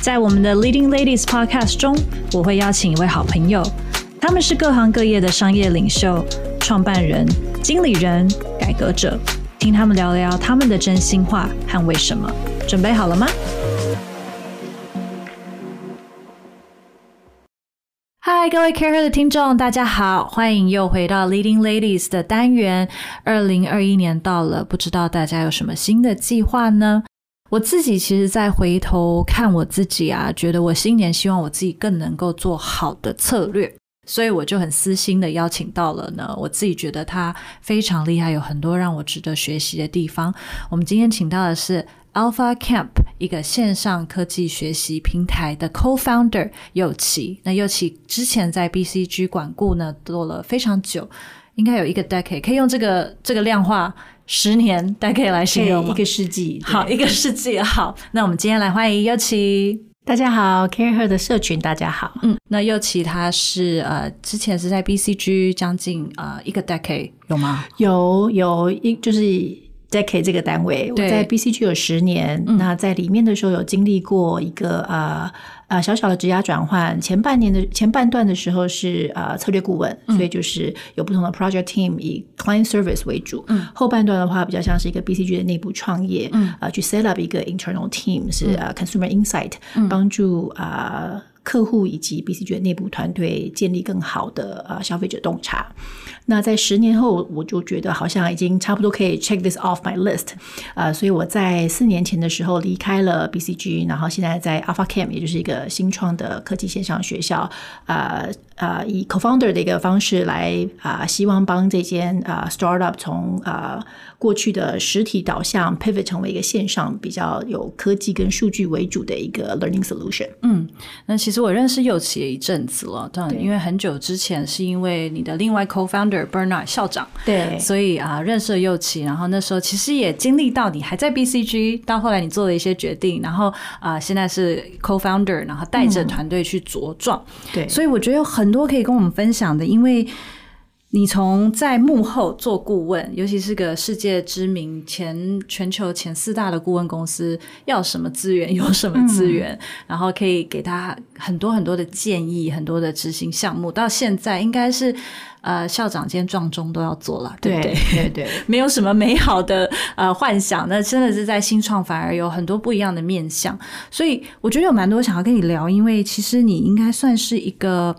在我们的 Leading Ladies Podcast 中，我会邀请一位好朋友，他们是各行各业的商业领袖、创办人、经理人、改革者，听他们聊聊他们的真心话和为什么。准备好了吗？嗨，各位 Care 的听众，大家好，欢迎又回到 Leading Ladies 的单元。二零二一年到了，不知道大家有什么新的计划呢？我自己其实，在回头看我自己啊，觉得我新年希望我自己更能够做好的策略，所以我就很私心的邀请到了呢，我自己觉得他非常厉害，有很多让我值得学习的地方。我们今天请到的是 Alpha Camp 一个线上科技学习平台的 Co-founder 侑琪。那侑琪之前在 BCG 管顾呢，做了非常久，应该有一个 decade，可以用这个这个量化。十年，大家可以来形容吗？一个世纪，好，一个世纪，好。那我们今天来欢迎侑琪。大家好，CAREhER 的社群，大家好。嗯，那侑琪他是呃，之前是在 BCG 将近呃一个 decade 有吗？有有一就是 decade 这个单位，我在 BCG 有十年，嗯。那在里面的时候有经历过一个呃。呃，小小的职涯转换，前半年的前半段的时候是呃策略顾问，嗯，所以就是有不同的 project team 以 client service 为主。嗯，后半段的话比较像是一个 BCG 的内部创业，嗯，呃，去 set up 一个 internal team 是呃 consumer insight，嗯，帮助啊。呃客户以及 BCG 的内部团队建立更好的呃消费者洞察。那在十年后，我就觉得好像已经差不多可以 check this off my list。呃，所以我在四年前的时候离开了 BCG，然后现在在 Alpha Camp，也就是一个新创的科技线上学校，呃呃，以 co-founder 的一个方式来啊、呃，希望帮这间啊、呃、startup 从啊。呃过去的实体导向 pivot 成为一个线上比较有科技跟数据为主的一个 learning solution。嗯，那其实我认识佑琪也一阵子了，但因为很久之前是因为你的另外 co-founder Bernard 校长，对，所以啊认识了右奇，然后那时候其实也经历到你还在 BCG，到后来你做了一些决定，然后啊现在是 co-founder，然后带着团队去茁壮。嗯，对，所以我觉得有很多可以跟我们分享的，因为。你从在幕后做顾问，尤其是个世界知名前全球前四大的顾问公司，要什么资源有什么资源，嗯，然后可以给他很多很多的建议，很多的执行项目。到现在应该是呃校长兼撞钟都要做了，对不对？对对，对，没有什么美好的呃幻想，那真的是在新创反而有很多不一样的面向。所以我觉得有蛮多想要跟你聊，因为其实你应该算是一个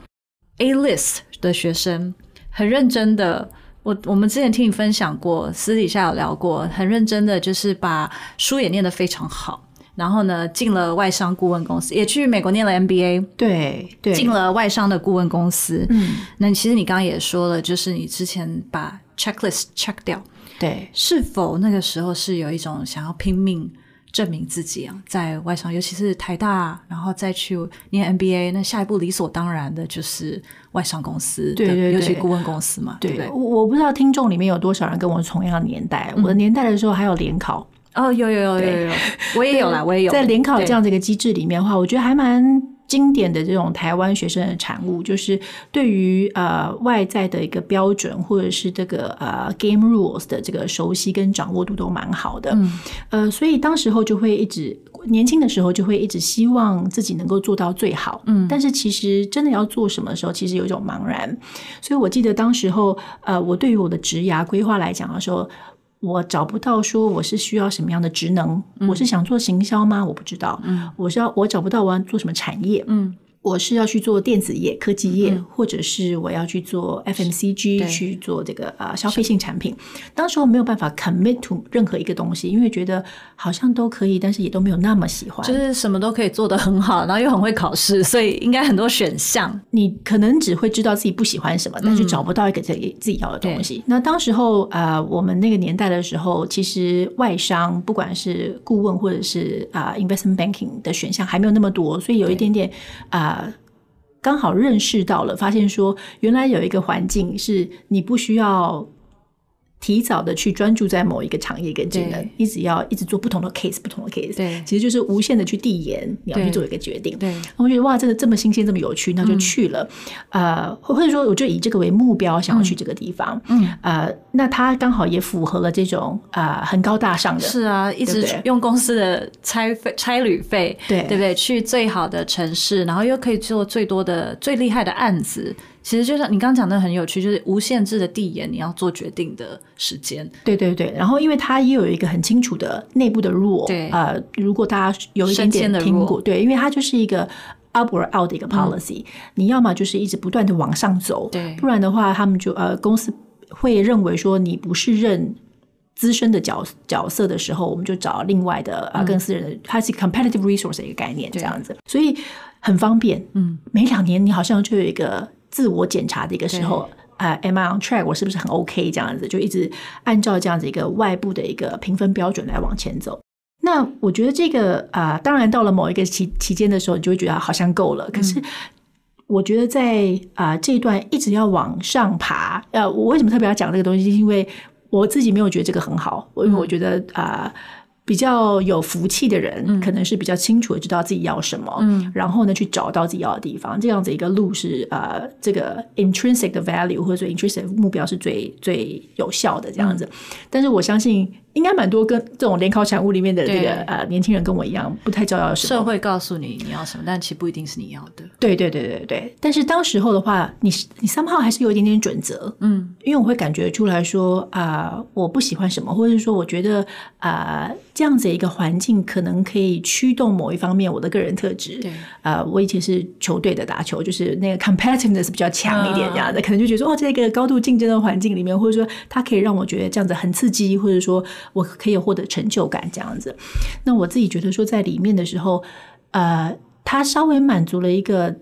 A list 的学生。很认真的，我我们之前听你分享过，私底下有聊过，很认真的就是把书也念得非常好，然后呢进了外商顾问公司，也去美国念了 MBA，对对，进了外商的顾问公司。嗯，那其实你刚刚也说了，就是你之前把 checklist check 掉，对，是否那个时候是有一种想要拼命？证明自己啊，在外商，尤其是台大，然后再去念 MBA，那下一步理所当然的就是外商公司，对对对，尤其顾问公司嘛，对，对对？我我不知道听众里面有多少人跟我同样的年代，嗯、我的年代的时候还有联考哦，有有有有有，我也有啦，我也有。在联考这样的一个机制里面的话，我觉得还蛮。经典的这种台湾学生的产物，就是对于呃外在的一个标准，或者是这个呃 game rules 的这个熟悉跟掌握度都蛮好的。嗯，呃，所以当时候就会一直年轻的时候就会一直希望自己能够做到最好。嗯，但是其实真的要做什么的时候，其实有一种茫然。所以我记得当时候呃，我对于我的职涯规划来讲的时候。我找不到说我是需要什么样的职能，嗯、我是想做行销吗？我不知道。嗯，我是要我找不到我要做什么产业。嗯。我是要去做电子业、科技业，嗯、或者是我要去做 FMCG，去做这个呃消费性产品。当时候没有办法 commit to 任何一个东西，因为觉得好像都可以，但是也都没有那么喜欢。就是什么都可以做得很好，然后又很会考试，所以应该很多选项。你可能只会知道自己不喜欢什么，但是找不到一个自己自己要的东西。嗯、那当时候呃，我们那个年代的时候，其实外商不管是顾问或者是啊、呃、investment banking 的选项还没有那么多，所以有一点点啊。刚好认识到了，发现说原来有一个环境是你不需要。提早的去专注在某一个产业跟技能，一直要一直做不同的 case，不同的 case，对，其实就是无限的去递延，你要去做一个决定。对，我觉得哇，真的这么新鲜，这么有趣，那就去了。嗯、呃，或者说，我就以这个为目标，想要去这个地方。嗯，呃，那他刚好也符合了这种啊、呃、很高大上的。是啊，一直用公司的差费、差旅费，对对不对？去最好的城市，然后又可以做最多的、最厉害的案子。其实就像你刚刚讲的很有趣，就是无限制的递延你要做决定的时间。对对对，然后因为它也有一个很清楚的内部的 rule，对，呃，如果大家有一点点听过，对，因为它就是一个 up or out 的一个 policy，、嗯、你要么就是一直不断的往上走，对，不然的话他们就呃公司会认为说你不是任资深的角角色的时候，我们就找另外的啊更私人的，它是 competitive resource 的一个概念这样子，所以很方便，嗯，每两年你好像就有一个。自我检查的一个时候，啊、uh，am I on track？我是不是很 OK？这样子就一直按照这样子一个外部的一个评分标准来往前走。那我觉得这个啊，uh, 当然到了某一个期期间的时候，你就会觉得好像够了。可是我觉得在啊、uh, 这一段一直要往上爬，呃、uh，我为什么特别要讲这个东西？是因为我自己没有觉得这个很好，因为我觉得啊。Uh, 比较有福气的人，可能是比较清楚的知道自己要什么，嗯，然后呢，去找到自己要的地方，这样子一个路是呃，这个 intrinsic 的 value 或者说 intrinsic 目标是最最有效的这样子。嗯，但是我相信。应该蛮多跟这种联考产物里面的这个呃年轻人跟我一样，不太知道要什么。社会告诉你你要什么，但其实不一定是你要的。对对对对对。但是当时候的话，你你 somehow 还是有一点点准则，嗯，因为我会感觉出来说啊、呃，我不喜欢什么，或者是说我觉得啊、呃，这样子一个环境可能可以驱动某一方面我的个人特质。对啊、呃，我以前是球队的打球，就是那个 competitiveness 比较强一点这样的，嗯、可能就觉得说哦，在一个高度竞争的环境里面，或者说它可以让我觉得这样子很刺激，或者说。我可以获得成就感，这样子。那我自己觉得说，在里面的时候，呃，他稍微满足了一个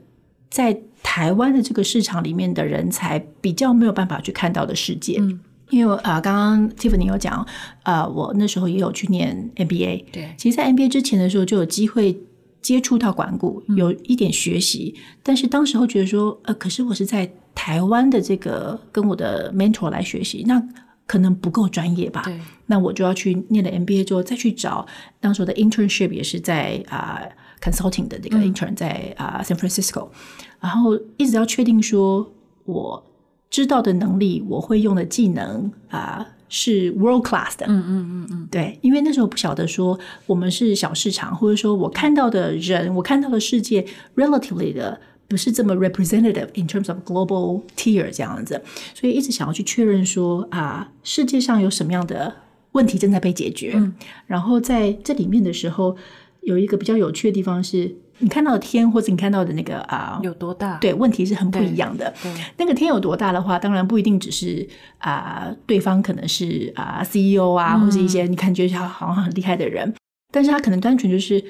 在台湾的这个市场里面的人才比较没有办法去看到的世界。嗯，因为啊，刚刚 Tiffany 有讲，呃，我那时候也有去念 MBA。对，其实，在 MBA 之前的时候，就有机会接触到管顾，有一点学习。嗯，但是当时候觉得说，呃，可是我是在台湾的这个跟我的 mentor 来学习，那。可能不够专业吧，那我就要去念了 MBA 之后，再去找当时的 internship，也是在啊、uh, consulting 的这个 intern 在啊、uh, San Francisco，然后一直要确定说我知道的能力，我会用的技能啊、uh, 是 world class 的，嗯嗯嗯嗯，对，因为那时候不晓得说我们是小市场，或者说我看到的人，我看到的世界 relatively 的。不是这么 representative in terms of global tier 这样子，所以一直想要去确认说啊，世界上有什么样的问题正在被解决。嗯，然后在这里面的时候，有一个比较有趣的地方是，你看到的天或者你看到的那个啊，有多大？对，问题是很不一样的。那个天有多大的话，当然不一定只是啊，对方可能是啊 CEO 啊，嗯，或是一些你感觉他好像很厉害的人，但是他可能单纯就是。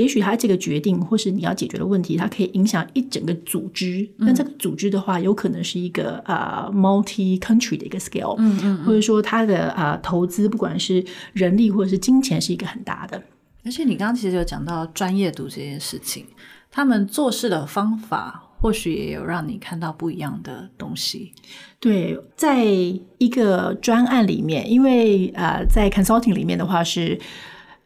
也许他这个决定，或是你要解决的问题，它可以影响一整个组织。那、嗯、这个组织的话，有可能是一个啊、uh, multi country 的一个 scale，嗯嗯，嗯，或者说它的啊、uh, 投资，不管是人力或者是金钱，是一个很大的。而且你刚刚其实有讲到专业度这件事情，他们做事的方法，或许也有让你看到不一样的东西。对，在一个专案里面，因为啊，uh, 在 consulting 里面的话是。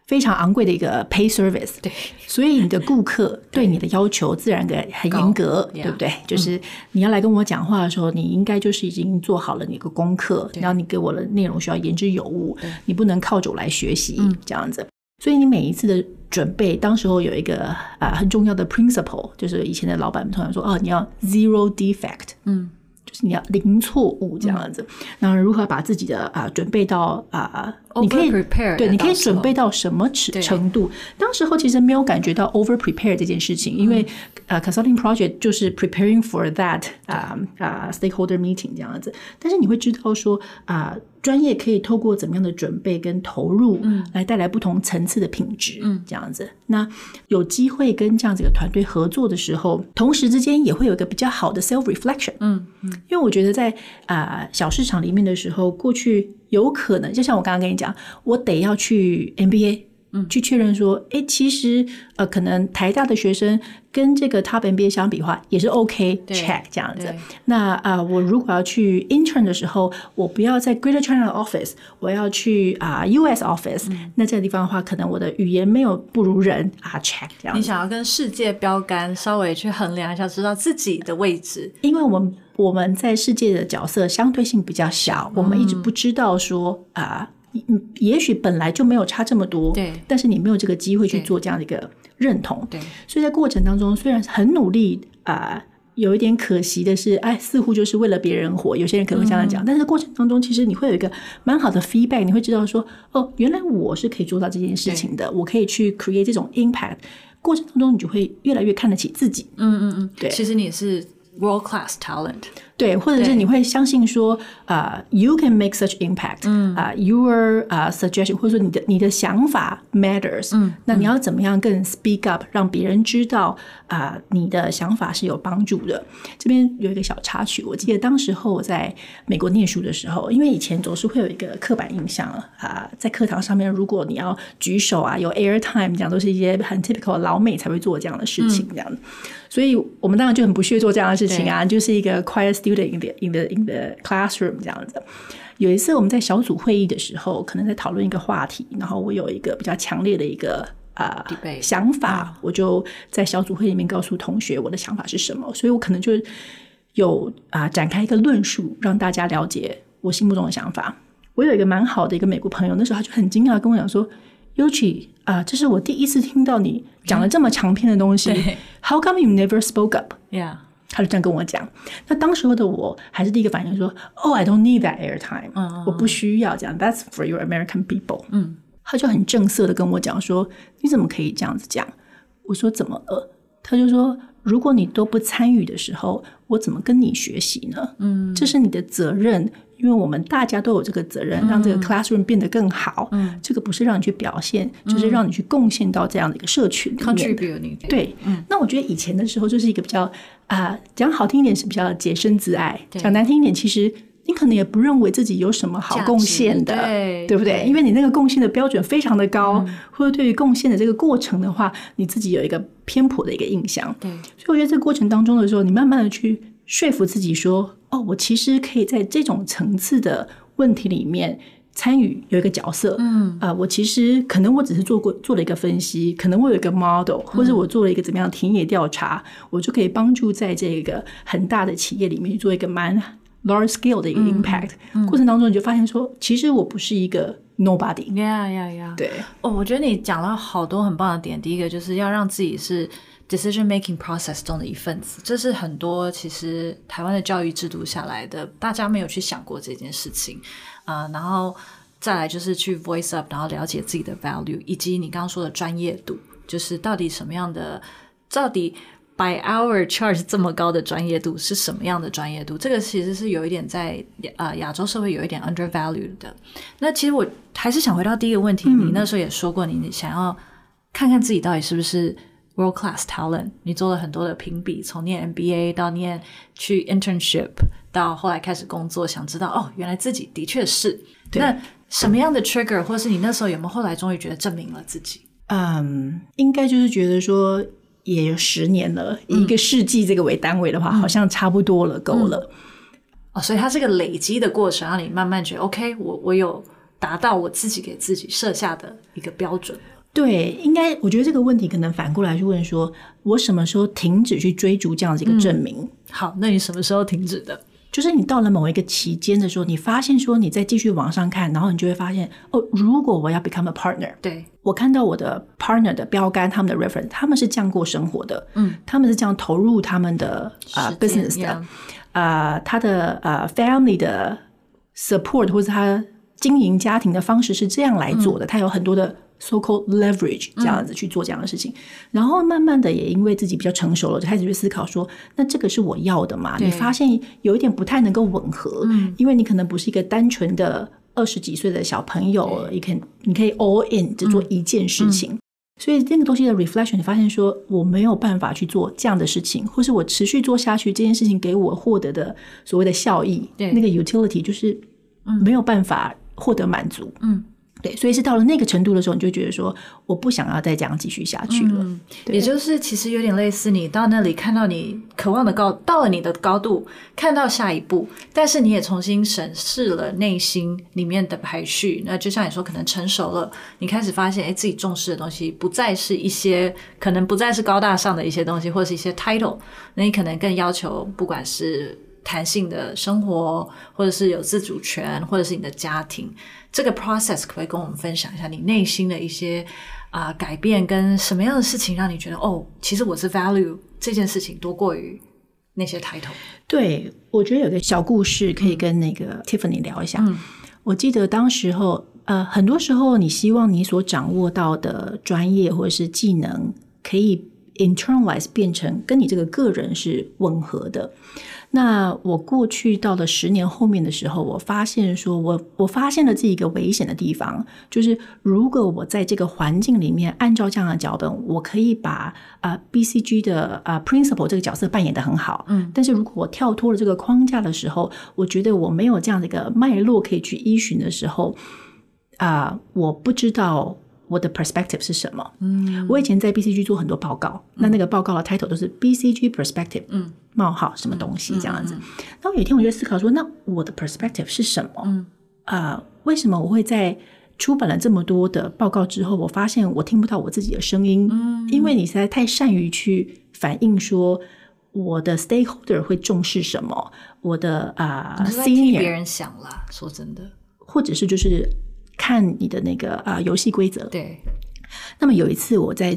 非常昂贵的一个 pay service，对，所以你的顾客对你的要求自然的很严格，对不对？就是你要来跟我讲话的时候，你应该就是已经做好了你的功课，然后你给我的内容需要言之有物，你不能靠着来学习这样子。所以你每一次的准备，当时候有一个啊很重要的 principle，就是以前的老板们通常说，哦，你要 zero defect，嗯。就是你要零错误这样子，然后如何把自己的啊准备到啊，你可以对，你可以准备到什么程程度？当时候其实没有感觉到 over prepare 这件事情，因为呃 consulting project 就是 preparing for that 啊啊 stakeholder meeting 这样子，但是你会知道说啊。专业可以透过怎么样的准备跟投入，嗯，来带来不同层次的品质，嗯，这样子。那有机会跟这样子一个团队合作的时候，同时之间也会有一个比较好的 self reflection，嗯嗯。因为我觉得在啊、呃、小市场里面的时候，过去有可能就像我刚刚跟你讲，我得要去 MBA，嗯，去确认说，哎、欸，其实呃，可能台大的学生跟这个 Top MBA 相比的话，也是 OK check 这样子。那啊、呃，我如果要去 intern 的时候，我不要在 Greater China office，我要去啊、呃、US office，、嗯、那这个地方的话，可能我的语言没有不如人啊 check 这样。你想要跟世界标杆稍微去衡量一下，知道自己的位置，因为我们我们在世界的角色相对性比较小，嗯、我们一直不知道说啊。呃嗯，也许本来就没有差这么多，对，但是你没有这个机会去做这样的一个认同，对，所以在过程当中虽然很努力啊、呃，有一点可惜的是，哎，似乎就是为了别人活，有些人可能会这样讲，嗯、但是过程当中其实你会有一个蛮好的 feedback，你会知道说，哦，原来我是可以做到这件事情的，我可以去 create 这种 impact，过程当中你就会越来越看得起自己，嗯嗯嗯，对，其实你是 world class talent。对，或者是你会相信说，啊、uh,，you can make such impact，嗯，啊、uh,，your 啊、uh, suggestion，或者说你的你的想法 matters，嗯，那你要怎么样更 speak up，让别人知道啊，uh, 你的想法是有帮助的。这边有一个小插曲，我记得当时候我在美国念书的时候，因为以前总是会有一个刻板印象啊，uh, 在课堂上面，如果你要举手啊，有 air time，这样都是一些很 typical 老美才会做这样的事情，这样。嗯所以我们当然就很不屑做这样的事情啊，就是一个 quiet student in the in the in the classroom 这样子。有一次我们在小组会议的时候，可能在讨论一个话题，然后我有一个比较强烈的一个啊、呃、想法，我就在小组会里面告诉同学我的想法是什么。所以我可能就有啊、呃、展开一个论述，让大家了解我心目中的想法。我有一个蛮好的一个美国朋友，那时候他就很惊讶跟我讲说。Yochi 啊，这是我第一次听到你讲了这么长篇的东西。How come you never spoke up? Yeah，他就这样跟我讲。那当时候的我还是第一个反应说：“Oh, I don't need that airtime。Uh ”我不需要这样。That's for your American people。嗯，他就很正色的跟我讲说：“你怎么可以这样子讲？”我说：“怎么了？”他就说：“如果你都不参与的时候，我怎么跟你学习呢？嗯，这是你的责任。”因为我们大家都有这个责任，让这个 classroom 变得更好。嗯，这个不是让你去表现，嗯、就是让你去贡献到这样的一个社群里面。Contribute 对，嗯，那我觉得以前的时候就是一个比较啊，呃、讲好听一点是比较洁身自爱，讲难听一点，其实你可能也不认为自己有什么好贡献的，对，对不对？因为你那个贡献的标准非常的高，嗯、或者对于贡献的这个过程的话，你自己有一个偏颇的一个印象。对，所以我觉得这个过程当中的时候，你慢慢的去说服自己说。哦，我其实可以在这种层次的问题里面参与，有一个角色。嗯，啊、呃，我其实可能我只是做过做了一个分析，可能我有一个 model，或者我做了一个怎么样田野调查，嗯、我就可以帮助在这个很大的企业里面去做一个蛮 large scale 的一个 impact。嗯嗯、过程当中，你就发现说，其实我不是一个 nobody。呀！对，哦，我觉得你讲了好多很棒的点。第一个就是要让自己是。Decision making process 中的一份子，这是很多其实台湾的教育制度下来的，大家没有去想过这件事情啊、呃。然后再来就是去 voice up，然后了解自己的 value，以及你刚刚说的专业度，就是到底什么样的，到底 by hour charge 这么高的专业度是什么样的专业度？这个其实是有一点在啊、呃、亚洲社会有一点 undervalued 的。那其实我还是想回到第一个问题，嗯、你那时候也说过，你想要看看自己到底是不是。World class talent，你做了很多的评比，从念 MBA 到念去 internship，到后来开始工作，想知道哦，原来自己的确是。那什么样的 trigger，或是你那时候有没有后来终于觉得证明了自己？嗯，应该就是觉得说也有十年了，以一个世纪这个为单位的话，嗯、好像差不多了，够了。哦，所以它是个累积的过程，让你慢慢觉得 OK，我我有达到我自己给自己设下的一个标准。对，应该我觉得这个问题可能反过来去问说，我什么时候停止去追逐这样子一个证明？嗯，好，那你什么时候停止的？就是你到了某一个期间的时候，你发现说你再继续往上看，然后你就会发现哦，如果我要 become a partner，对，我看到我的 partner 的标杆，他们的 reference，他们是这样过生活的，嗯，他们是这样投入他们的啊、uh, business 的，啊，uh, 他的呃、uh, family 的 support 或者他经营家庭的方式是这样来做的，嗯、他有很多的。So-called leverage 这样子去做这样的事情，嗯、然后慢慢的也因为自己比较成熟了，就开始去思考说，那这个是我要的嘛？你发现有一点不太能够吻合，嗯、因为你可能不是一个单纯的二十几岁的小朋友，你可以你可以 all in 只做一件事情，所以那个东西的 reflection，你发现说我没有办法去做这样的事情，或是我持续做下去这件事情给我获得的所谓的效益，对。那个 utility 就是没有办法获得满足，嗯。对，所以是到了那个程度的时候，你就觉得说，我不想要再这样继续下去了。嗯、也就是其实有点类似，你到那里看到你渴望的高，到了你的高度，看到下一步，但是你也重新审视了内心里面的排序。那就像你说，可能成熟了，你开始发现，哎，自己重视的东西不再是一些，可能不再是高大上的一些东西，或者是一些 title，那你可能更要求，不管是弹性的生活，或者是有自主权，或者是你的家庭。这个 process 可不可以跟我们分享一下你内心的一些啊、呃、改变，跟什么样的事情让你觉得哦，其实我是 value 这件事情多过于那些 title？对，我觉得有个小故事可以跟那个 Tiffany 聊一下。嗯，我记得当时候，呃，很多时候你希望你所掌握到的专业或者是技能可以 internalize 变成跟你这个个人是吻合的。那我过去到了十年后面的时候，我发现说我，我我发现了这一个危险的地方，就是如果我在这个环境里面按照这样的脚本，我可以把啊、呃、BCG 的啊、呃、principal 这个角色扮演的很好，嗯，但是如果我跳脱了这个框架的时候，我觉得我没有这样的一个脉络可以去依循的时候，啊、呃，我不知道。我的 perspective 是什么？嗯，我以前在 BCG 做很多报告，嗯、那那个报告的 title 都是 BCG perspective，嗯，冒号什么东西这样子。然、嗯、后、嗯、有一天我就思考说，那我的 perspective 是什么？嗯，啊、呃，为什么我会在出版了这么多的报告之后，我发现我听不到我自己的声音？嗯，因为你实在太善于去反映说我的 stakeholder 会重视什么，我的啊，senior 别人想了，说真的，或者是就是。看你的那个啊游戏规则。对。那么有一次我在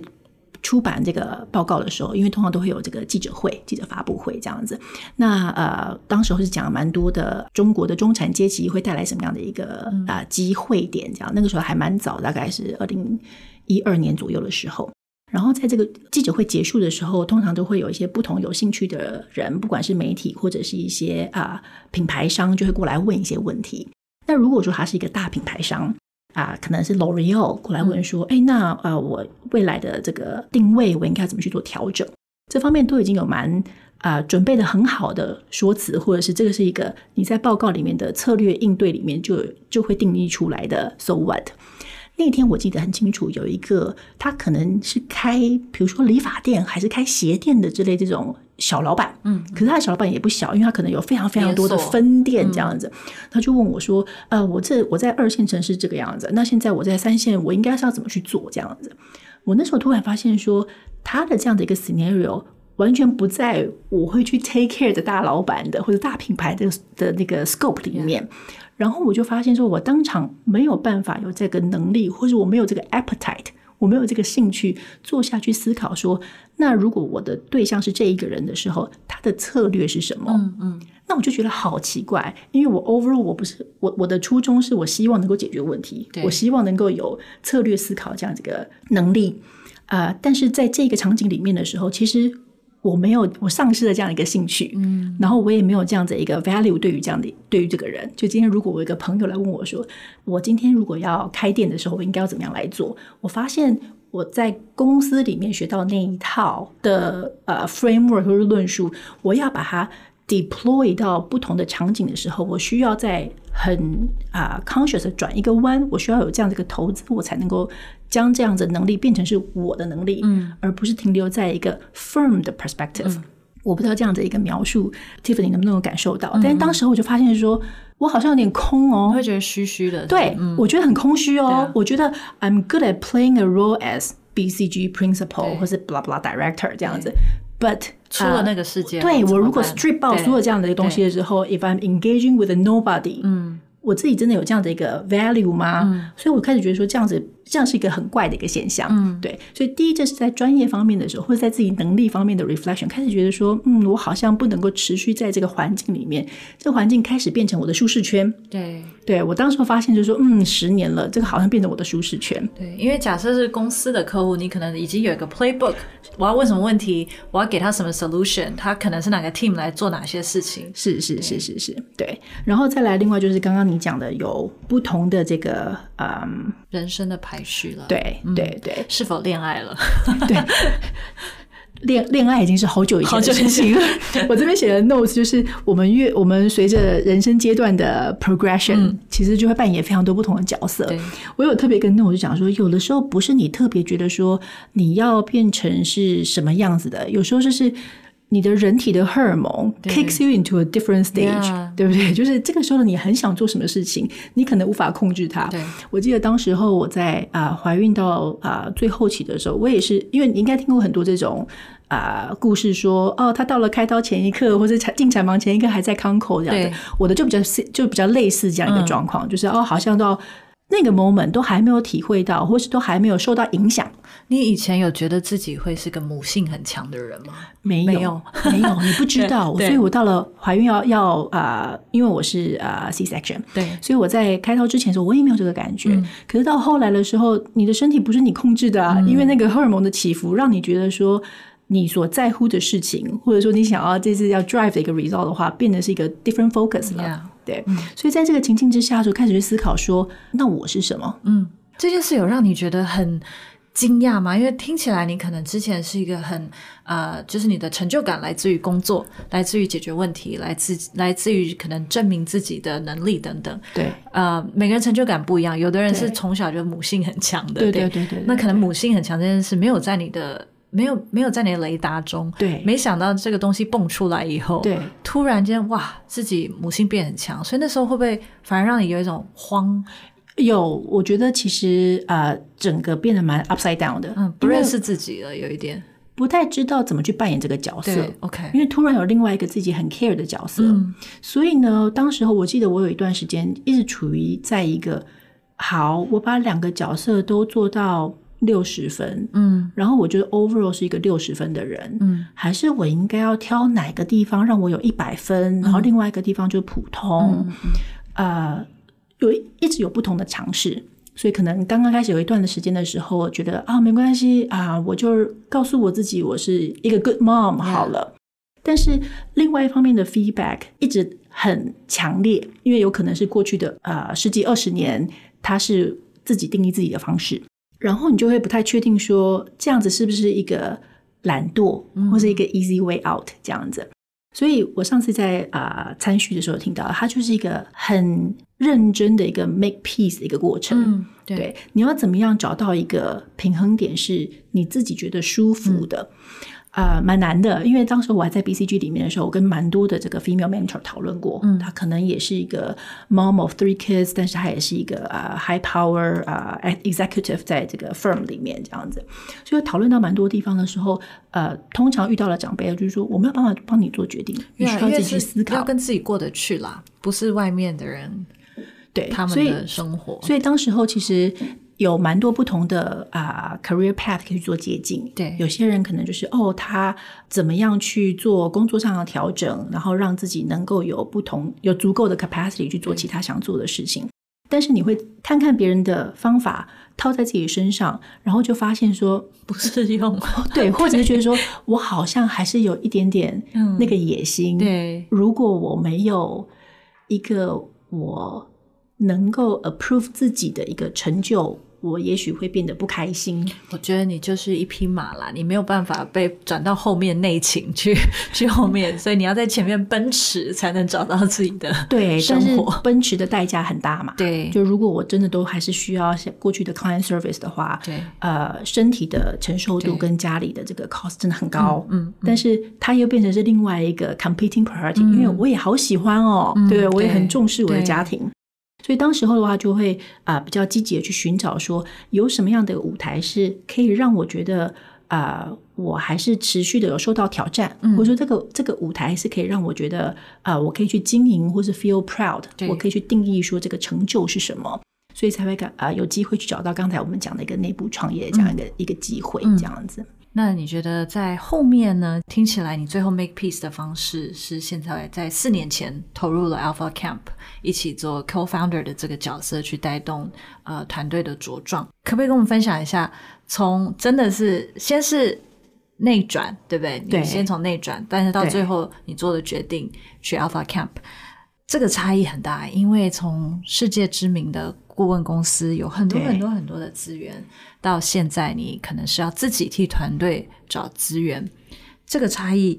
出版这个报告的时候，因为通常都会有这个记者会、记者发布会这样子。那呃，当时候是讲了蛮多的中国的中产阶级会带来什么样的一个啊机会点，这样。那个时候还蛮早，大概是二零一二年左右的时候。然后在这个记者会结束的时候，通常都会有一些不同有兴趣的人，不管是媒体或者是一些啊品牌商，就会过来问一些问题。那如果说他是一个大品牌商啊，可能是 L'Oreal 过来问说，哎、嗯，那呃，我未来的这个定位，我应该怎么去做调整？这方面都已经有蛮啊、呃、准备的很好的说辞，或者是这个是一个你在报告里面的策略应对里面就就会定义出来的。So what？那天我记得很清楚，有一个他可能是开，比如说理发店，还是开鞋店的之类这种。小老板，嗯，可是他的小老板也不小，因为他可能有非常非常多的分店这样子。嗯、他就问我说：“呃，我这我在二线城市这个样子，那现在我在三线，我应该是要怎么去做这样子？”我那时候突然发现说，他的这样的一个 scenario 完全不在我会去 take care 的大老板的或者大品牌的的那个 scope 里面。嗯、然后我就发现说，我当场没有办法有这个能力，或者我没有这个 appetite。我没有这个兴趣坐下去思考说，那如果我的对象是这一个人的时候，他的策略是什么？嗯嗯，那我就觉得好奇怪，因为我 overall 我不是我我的初衷是我希望能够解决问题，我希望能够有策略思考这样子个能力啊，呃，但是在这个场景里面的时候，其实。我没有，我丧失了这样一个兴趣，嗯，然后我也没有这样子一个 value 对于这样的对于这个人。就今天，如果我一个朋友来问我说，我今天如果要开店的时候，我应该要怎么样来做？我发现我在公司里面学到那一套的呃 framework 或者论述，我要把它 deploy 到不同的场景的时候，我需要在很啊、uh, conscious 的转一个弯，我需要有这样的一个投资，我才能够。将这样子的能力变成是我的能力，嗯，而不是停留在一个 firm 的 perspective。嗯、我不知道这样的一个描述，Tiffany 能不能够感受到？嗯、但是当时我就发现说，我好像有点空哦，会觉得虚虚的。对，嗯、我觉得很空虚哦。啊、我觉得 I'm good at playing a role as BCG principal 或是 blah blah director 这样子，but 出了那个世界，对我如果 strip out 所有这样的一个东西的时候，if I'm engaging with a nobody，嗯。我自己真的有这样的一个 value 吗？嗯、所以我开始觉得说这样子，这样是一个很怪的一个现象。嗯，对。所以第一，这是在专业方面的时候，或者在自己能力方面的 reflection，开始觉得说，嗯，我好像不能够持续在这个环境里面，这个环境开始变成我的舒适圈。对，对我当时发现就是说，嗯，十年了，这个好像变成我的舒适圈。对，因为假设是公司的客户，你可能已经有一个 playbook，我要问什么问题，我要给他什么 solution，他可能是哪个 team 来做哪些事情。是是是是是，对。然后再来，另外就是刚刚你。讲的有不同的这个嗯人生的排序了，对对对，是否恋爱了？对，恋恋爱已经是好久以前的事情了。我这边写的 notes 就是我们越我们随着人生阶段的 progression，、嗯、其实就会扮演非常多不同的角色。我有特别跟 notes 讲说，有的时候不是你特别觉得说你要变成是什么样子的，有时候就是。你的人体的荷尔蒙 kicks you into a different stage，对，对不对？就是这个时候你很想做什么事情，你可能无法控制它。对，我记得当时候我在啊、呃、怀孕到啊、呃、最后期的时候，我也是因为你应该听过很多这种啊、呃、故事说，说哦，他到了开刀前一刻或者进产房前一刻还在康口这样的。我的就比较就比较类似这样一个状况，嗯、就是哦，好像到。那个 moment 都还没有体会到，或是都还没有受到影响。你以前有觉得自己会是个母性很强的人吗？没有，没有，没有你不知 道。所以我到了怀孕要要啊、呃，因为我是啊、呃、C section，对，所以我在开刀之前的时候，我也没有这个感觉。嗯、可是到后来的时候，你的身体不是你控制的啊，嗯、因为那个荷尔蒙的起伏，让你觉得说。你所在乎的事情，或者说你想要这次要 drive 的一个 result 的话，变得是一个 different focus 了。对，嗯、所以在这个情境之下，就开始去思考说，那我是什么？嗯，这件事有让你觉得很惊讶吗？因为听起来你可能之前是一个很呃，就是你的成就感来自于工作，来自于解决问题，来自来自于可能证明自己的能力等等。对，呃，每个人成就感不一样，有的人是从小就母性很强的。对对对对，对，对，那可能母性很强这件事没有在你的。没有没有在你的雷达中，对，没想到这个东西蹦出来以后，对，突然间哇，自己母性变很强，所以那时候会不会反而让你有一种慌？有，我觉得其实呃，整个变得蛮 upside down 的，嗯，不认识自己了，有一点不太知道怎么去扮演这个角色。OK，因为突然有另外一个自己很 care 的角色，嗯，所以呢，当时候我记得我有一段时间一直处于在一个好，我把两个角色都做到。六十分，嗯，然后我觉得 overall 是一个六十分的人，嗯，还是我应该要挑哪个地方让我有一百分，嗯，然后另外一个地方就普通，嗯，呃，有一直有不同的尝试，所以可能刚刚开始有一段的时间的时候，我觉得啊没关系啊，我就告诉我自己我是一个 good mom 好了，嗯，但是另外一方面的 feedback 一直很强烈，因为有可能是过去的呃十几二十年，他是自己定义自己的方式。然后你就会不太确定说这样子是不是一个懒惰，或是一个 easy way out 这样子。所以我上次在啊、呃、参叙的时候听到，它就是一个很认真的一个 make peace 的一个过程。嗯、对，对，你要怎么样找到一个平衡点，是你自己觉得舒服的。嗯啊，蛮、呃、难的，因为当时我还在 BCG 里面的时候，我跟蛮多的这个 female mentor 讨论过。嗯，她可能也是一个 mom of three kids，但是她也是一个啊、uh, high power 啊、uh, executive 在这个 firm 里面这样子。所以讨论到蛮多地方的时候，呃，通常遇到了长辈，就是说我没有办法帮你做决定，你需要自己去思考，要跟自己过得去啦，不是外面的人对他们的生活。所以，所以当时候其实。有蛮多不同的啊、uh, career path 可以去做捷径。对，有些人可能就是哦，他怎么样去做工作上的调整，然后让自己能够有不同、有足够的 capacity 去做其他想做的事情。但是你会看看别人的方法套在自己身上，然后就发现说不适用。对，或者是觉得说我好像还是有一点点那个野心。嗯、对，如果我没有一个我能够 approve 自己的一个成就。我也许会变得不开心。我觉得你就是一匹马啦，你没有办法被转到后面内勤去去后面，所以你要在前面奔驰才能找到自己的对生活。奔驰的代价很大嘛？对，就如果我真的都还是需要过去的 client service 的话，对，呃，身体的承受度跟家里的这个 cost 真的很高。嗯，嗯，但是它又变成是另外一个 competing priority，嗯，因为我也好喜欢哦，嗯，对，我也很重视我的家庭。所以当时候的话，就会啊、呃、比较积极的去寻找说，有什么样的舞台是可以让我觉得啊、呃，我还是持续的有受到挑战，嗯、或者说这个这个舞台是可以让我觉得啊、呃，我可以去经营，或是 feel proud，我可以去定义说这个成就是什么，所以才会感啊、呃、有机会去找到刚才我们讲的一个内部创业这样一个、嗯、一个机会，这样子。那你觉得在后面呢？听起来你最后 make peace 的方式是现在在四年前投入了 Alpha Camp，一起做 co-founder 的这个角色，去带动呃团队的茁壮。可不可以跟我们分享一下，从真的是先是内转，对不对？对，你先从内转，但是到最后你做的决定去 Alpha Camp，这个差异很大，因为从世界知名的顾问公司有很多很多很多的资源，到现在你可能是要自己替团队找资源。这个差异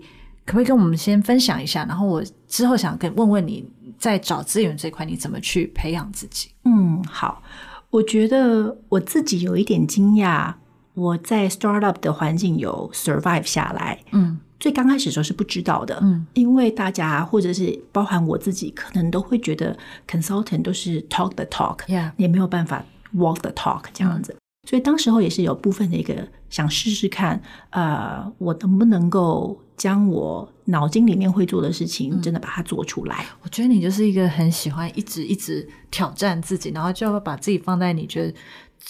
可不可以跟我们先分享一下？然后我之后想跟问问你，在找资源这块你怎么去培养自己？嗯，好，我觉得我自己有一点惊讶，我在 startup 的环境有 survive 下来。嗯。最刚开始的时候是不知道的，嗯，因为大家或者是包含我自己，可能都会觉得 consultant 都是 talk the talk，Yeah. 也没有办法 walk the talk 这样子，嗯，所以当时候也是有部分的一个想试试看，呃，我能不能够将我脑筋里面会做的事情，真的把它做出来。嗯，我觉得你就是一个很喜欢一直一直挑战自己，然后就要把自己放在你觉得。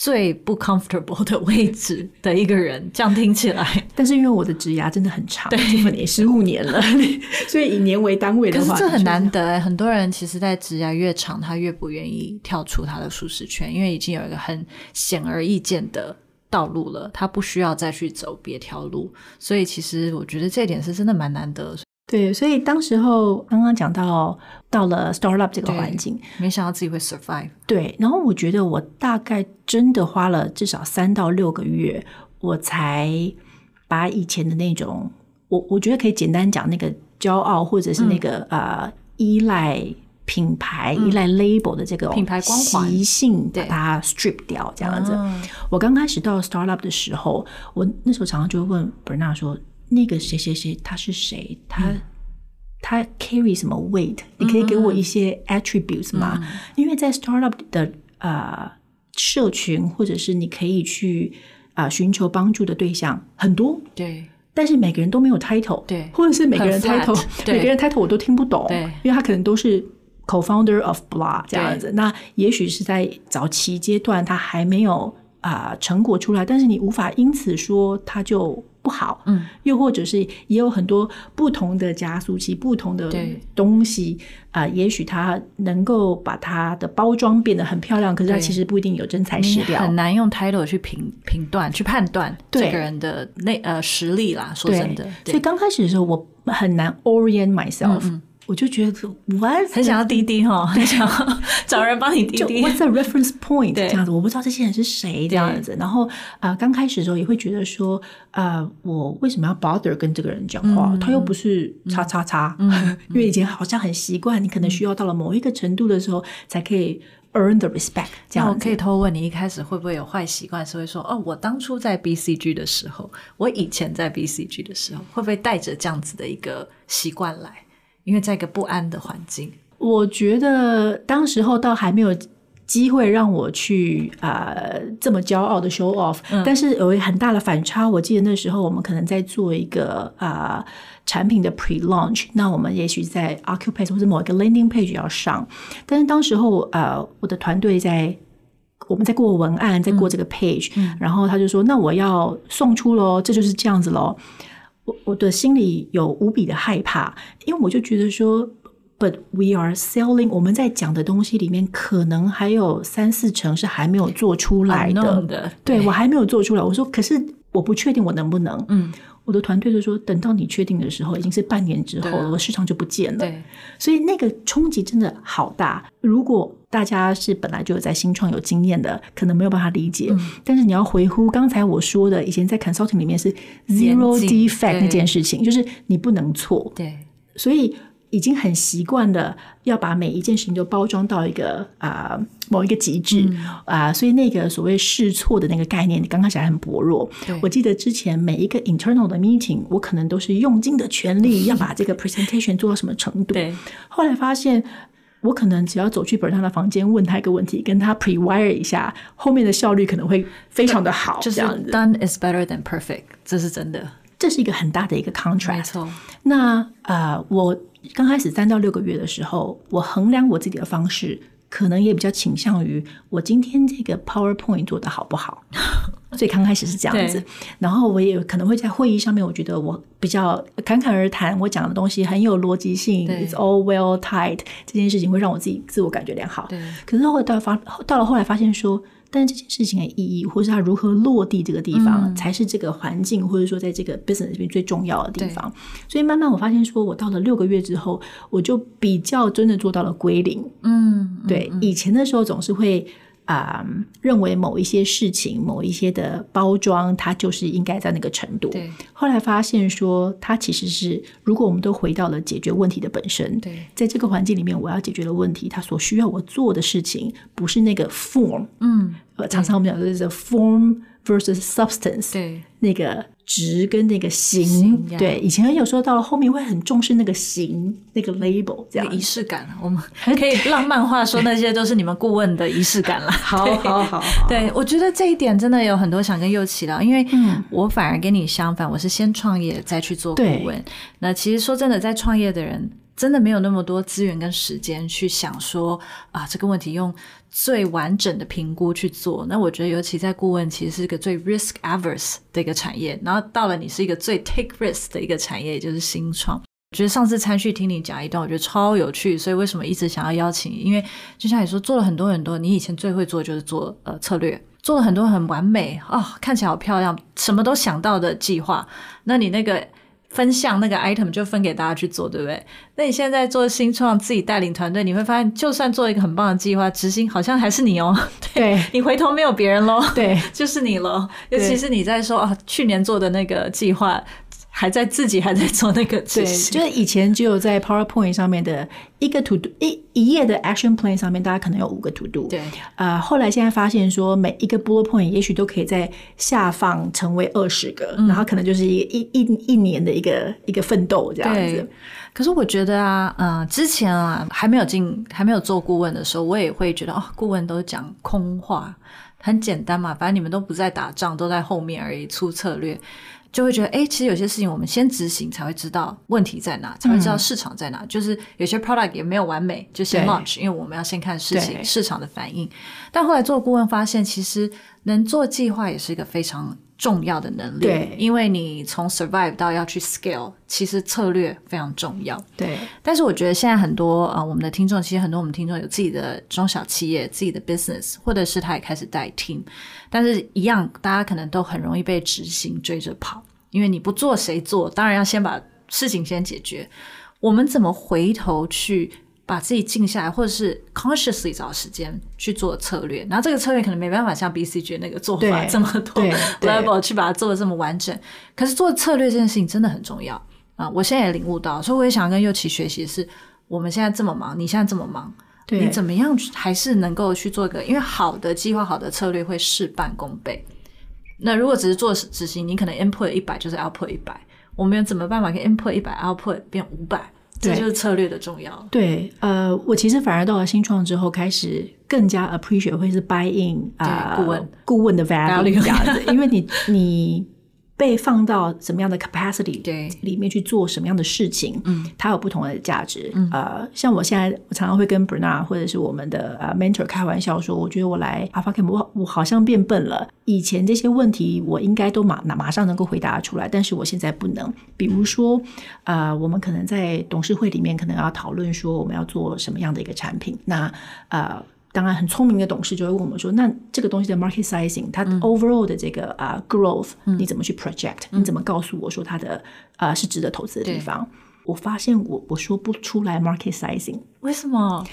最不 comfortable 的位置的一个人，这样听起来。但是因为我的职涯真的很长，对，十五年了，所以以年为单位的话，可是这很难得哎。很多人其实，在职涯越长，他越不愿意跳出他的舒适圈，因为已经有一个很显而易见的道路了，他不需要再去走别条路。所以，其实我觉得这一点是真的蛮难得。对，所以当时候刚刚讲到到了 startup 这个环境，没想到自己会 survive。对，然后我觉得我大概真的花了至少三到六个月，我才把以前的那种，我我觉得可以简单讲那个骄傲或者是那个、嗯、呃依赖品牌、嗯、依赖 label 的这个品牌光环习性，把它 strip 掉这样子。我刚开始到 startup 的时候，我那时候常常就会问 Bernard 说。那个谁谁谁他是谁？他、嗯、他 carry 什么 weight？你可以给我一些 attributes 吗？嗯、因为在 startup 的呃社群，或者是你可以去啊、呃、寻求帮助的对象很多，对，但是每个人都没有 title，对，或者是每个人 title，每个人 title 我都听不懂，对，因为他可能都是 co-founder of blah 这样子。那也许是在早期阶段他还没有啊、呃、成果出来，但是你无法因此说它就。不好，嗯，又或者是也有很多不同的加速器，不同的东西啊、呃，也许它能够把它的包装变得很漂亮，可是它其实不一定有真材实料，很难用 title 去评评断、去判断这个人的那呃实力啦。说真的，所以刚开始的时候我很难 orient myself。嗯嗯我就觉得我很想要滴滴哈，很想要 找人帮你滴滴。What's the reference point？这样子，我不知道这些人是谁这样子。然后啊，刚、呃、开始的时候也会觉得说，呃，我为什么要 bother 跟这个人讲话？嗯、他又不是叉叉叉。嗯、因为以前好像很习惯，你可能需要到了某一个程度的时候，才可以 earn the respect。这样，我可以偷问你，一开始会不会有坏习惯，是会说，哦，我当初在 BCG 的时候，我以前在 BCG 的时候，会不会带着这样子的一个习惯来？因为在一个不安的环境，我觉得当时候倒还没有机会让我去啊、呃、这么骄傲的 show off，、嗯、但是有一个很大的反差。我记得那时候我们可能在做一个啊、呃、产品的 pre launch，那我们也许在 Occupace 或者某一个 landing page 要上，但是当时候呃我的团队在我们在过文案，在过这个 page，、嗯、然后他就说：“那我要送出喽，这就是这样子喽。”我我的心里有无比的害怕，因为我就觉得说，But we are selling，我们在讲的东西里面，可能还有三四成是还没有做出来的。的对，对我还没有做出来。我说，可是我不确定我能不能。嗯，我的团队就说，等到你确定的时候，已经是半年之后了，我市场就不见了。对，所以那个冲击真的好大。如果大家是本来就有在新创有经验的，可能没有办法理解。嗯、但是你要回顾刚才我说的，以前在 consulting 里面是 zero defect 那件事情，就是你不能错。对，所以已经很习惯了要把每一件事情都包装到一个啊、呃、某一个极致啊、嗯呃，所以那个所谓试错的那个概念，你刚开始还很薄弱。我记得之前每一个 internal 的 meeting，我可能都是用尽的全力 要把这个 presentation 做到什么程度。对，后来发现。我可能只要走去本他的房间，问他一个问题，跟他 pre-wire 一下，后面的效率可能会非常的好。就是 done is better than perfect，这是真的。这是一个很大的一个 contract。没错。那呃，我刚开始三到六个月的时候，我衡量我自己的方式。可能也比较倾向于我今天这个 PowerPoint 做的好不好，所以刚开始是这样子。然后我也可能会在会议上面，我觉得我比较侃侃而谈，我讲的东西很有逻辑性，It's all well tied，这件事情会让我自己自我感觉良好。对。可是后来到发到了后来发现说。但是这件事情的意义，或是它如何落地这个地方，嗯、才是这个环境，或者说在这个 business 里面最重要的地方。所以慢慢我发现，说我到了六个月之后，我就比较真的做到了归零。嗯，对，以前的时候总是会啊、呃，认为某一些事情、某一些的包装，它就是应该在那个程度。对。后来发现说，它其实是，如果我们都回到了解决问题的本身，对，在这个环境里面，我要解决的问题，它所需要我做的事情，不是那个 form。嗯。呃，常常我们讲的是 form versus substance。对。那个。值跟那个形，对，以前有时候到了后面会很重视那个形，那个 label 这样仪式感。我们 可以浪漫化说那些都是你们顾问的仪式感了。好好好，对，我觉得这一点真的有很多想跟佑琪聊，因为我反而跟你相反，我是先创业再去做顾问。那其实说真的，在创业的人。真的没有那么多资源跟时间去想说啊，这个问题用最完整的评估去做。那我觉得，尤其在顾问，其实是一个最 risk averse 的一个产业。然后到了你是一个最 take risk 的一个产业，也就是新创。我觉得上次参序听你讲一段，我觉得超有趣。所以为什么一直想要邀请你？因为就像你说，做了很多很多，你以前最会做就是做呃策略，做了很多很完美啊、看起来好漂亮，什么都想到的计划。那你那个。分项那个 item 就分给大家去做，对不对？那你现在做新创，自己带领团队，你会发现，就算做一个很棒的计划，执行好像还是你哦。对，对你回头没有别人喽，对，就是你喽。尤其是你在说啊，去年做的那个计划。还在自己还在做那个，对，就是以前只有在 PowerPoint 上面的一个 To Do 一一页的 Action Plan 上面，大家可能有五个 To Do，对，啊、呃，后来现在发现说，每一个 Bullet Point 也许都可以在下放成为二十个，嗯，然后可能就是一一一一年的一个一个奋斗这样子。可是我觉得啊，嗯、呃，之前啊还没有进还没有做顾问的时候，我也会觉得哦，顾问都讲空话，很简单嘛，反正你们都不在打仗，都在后面而已，出策略。就会觉得，哎，其实有些事情我们先执行才会知道问题在哪，才会知道市场在哪。嗯、就是有些 product 也没有完美，就先 launch，因为我们要先看事情市场的反应。但后来做顾问发现，其实能做计划也是一个非常重要的能力，对，因为你从 survive 到要去 scale，其实策略非常重要。对，但是我觉得现在很多啊、呃，我们的听众其实很多我们听众有自己的中小企业、自己的 business，或者是他也开始带 team，但是一样，大家可能都很容易被执行追着跑，因为你不做谁做？当然要先把事情先解决。我们怎么回头去？把自己静下来，或者是 consciously 找时间去做策略，然后这个策略可能没办法像 BCG 那个做法 这么多 level 去把它做的这么完整。可是做策略这件事情真的很重要啊！我现在也领悟到，所以我也想跟佑琪学习的是，我们现在这么忙，你现在这么忙，你怎么样还是能够去做一个？因为好的计划、好的策略会事半功倍。那如果只是做执行，你可能 input 一百就是 output 一百，我们有怎么办法可以 input 一百 output 变五百？这就是策略的重要。对，呃，我其实反而到了新创之后，开始更加 appreciate 会是 buy in 啊、呃，顾问顾问的 value 这样子，因为你你。被放到什么样的 capacity 里面去做什么样的事情，嗯，它有不同的价值。嗯、呃，像我现在，我常常会跟 Bernard 或者是我们的呃 mentor 开玩笑说，我觉得我来 Alpha Camp，我我好像变笨了。以前这些问题我应该都马马上能够回答出来，但是我现在不能。比如说，呃，我们可能在董事会里面可能要讨论说我们要做什么样的一个产品，那呃。当然，很聪明的董事就会问我们说：“那这个东西的 market sizing，它 overall 的这个啊、嗯 uh, growth，你怎么去 project？、嗯、你怎么告诉我说它的啊、uh, 是值得投资的地方？”我发现我我说不出来 market sizing，为什么？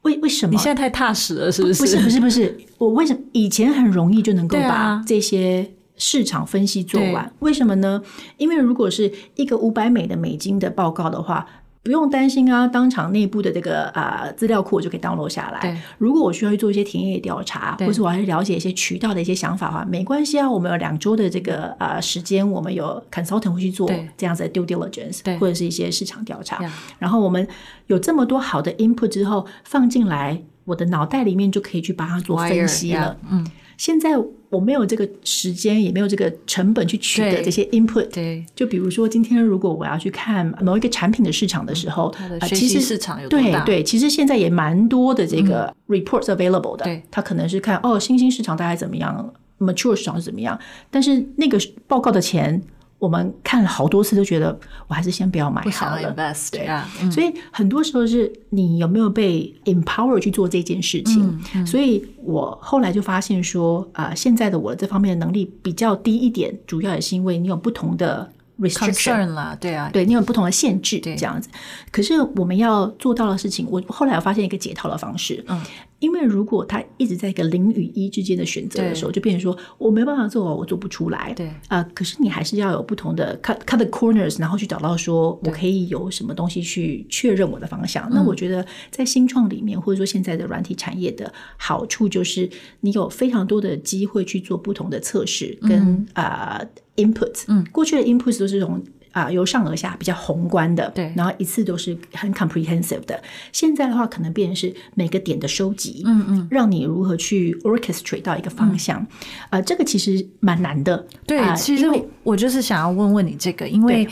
为为什么？你现在太踏实了，是不是？不是不是不是，我为什么以前很容易就能够把这些市场分析做完？为什么呢？因为如果是一个五百美的美金的报告的话。不用担心啊，当场内部的这个啊、呃、资料库我就可以 download 下来。如果我需要去做一些田野调查，或者我还是了解一些渠道的一些想法的话，没关系啊。我们有两周的这个啊、呃、时间，我们有 consultant 会去做这样子的 due diligence，或者是一些市场调查。然后我们有这么多好的 input 之后放进来，我的脑袋里面就可以去帮他做分析了。嗯。现在我没有这个时间，也没有这个成本去取得这些 input。对，就比如说今天如果我要去看某一个产品的市场的时候，嗯、它的学习市场有多大？对对，其实现在也蛮多的这个 reports available 的。它可能是看哦，新兴市场大概怎么样，mature 市场是怎么样，但是那个报告的钱。我们看了好多次，都觉得我还是先不要买好了。对啊，所以很多时候是你有没有被 empower 去做这件事情。嗯嗯、所以我后来就发现说，啊、呃，现在的我这方面的能力比较低一点，主要也是因为你有不同的 restriction 啦，对啊，对你有不同的限制这样子。可是我们要做到的事情，我后来我发现一个解套的方式。嗯，因为如果他一直在一个零与一之间的选择的时候，就变成说我没办法做，我做不出来。对啊、呃，可是你还是要有不同的 cut cut the corners，然后去找到说我可以有什么东西去确认我的方向。那我觉得在新创里面，或者说现在的软体产业的好处就是你有非常多的机会去做不同的测试跟啊、嗯呃、input。嗯，过去的 input 都是这种。啊、呃，由上而下比较宏观的，对，然后一次都是很 comprehensive 的。现在的话，可能变成是每个点的收集，嗯嗯，让你如何去 orchestrate 到一个方向。呃，这个其实蛮难的。对，呃、其实我就是想要问问你这个，因为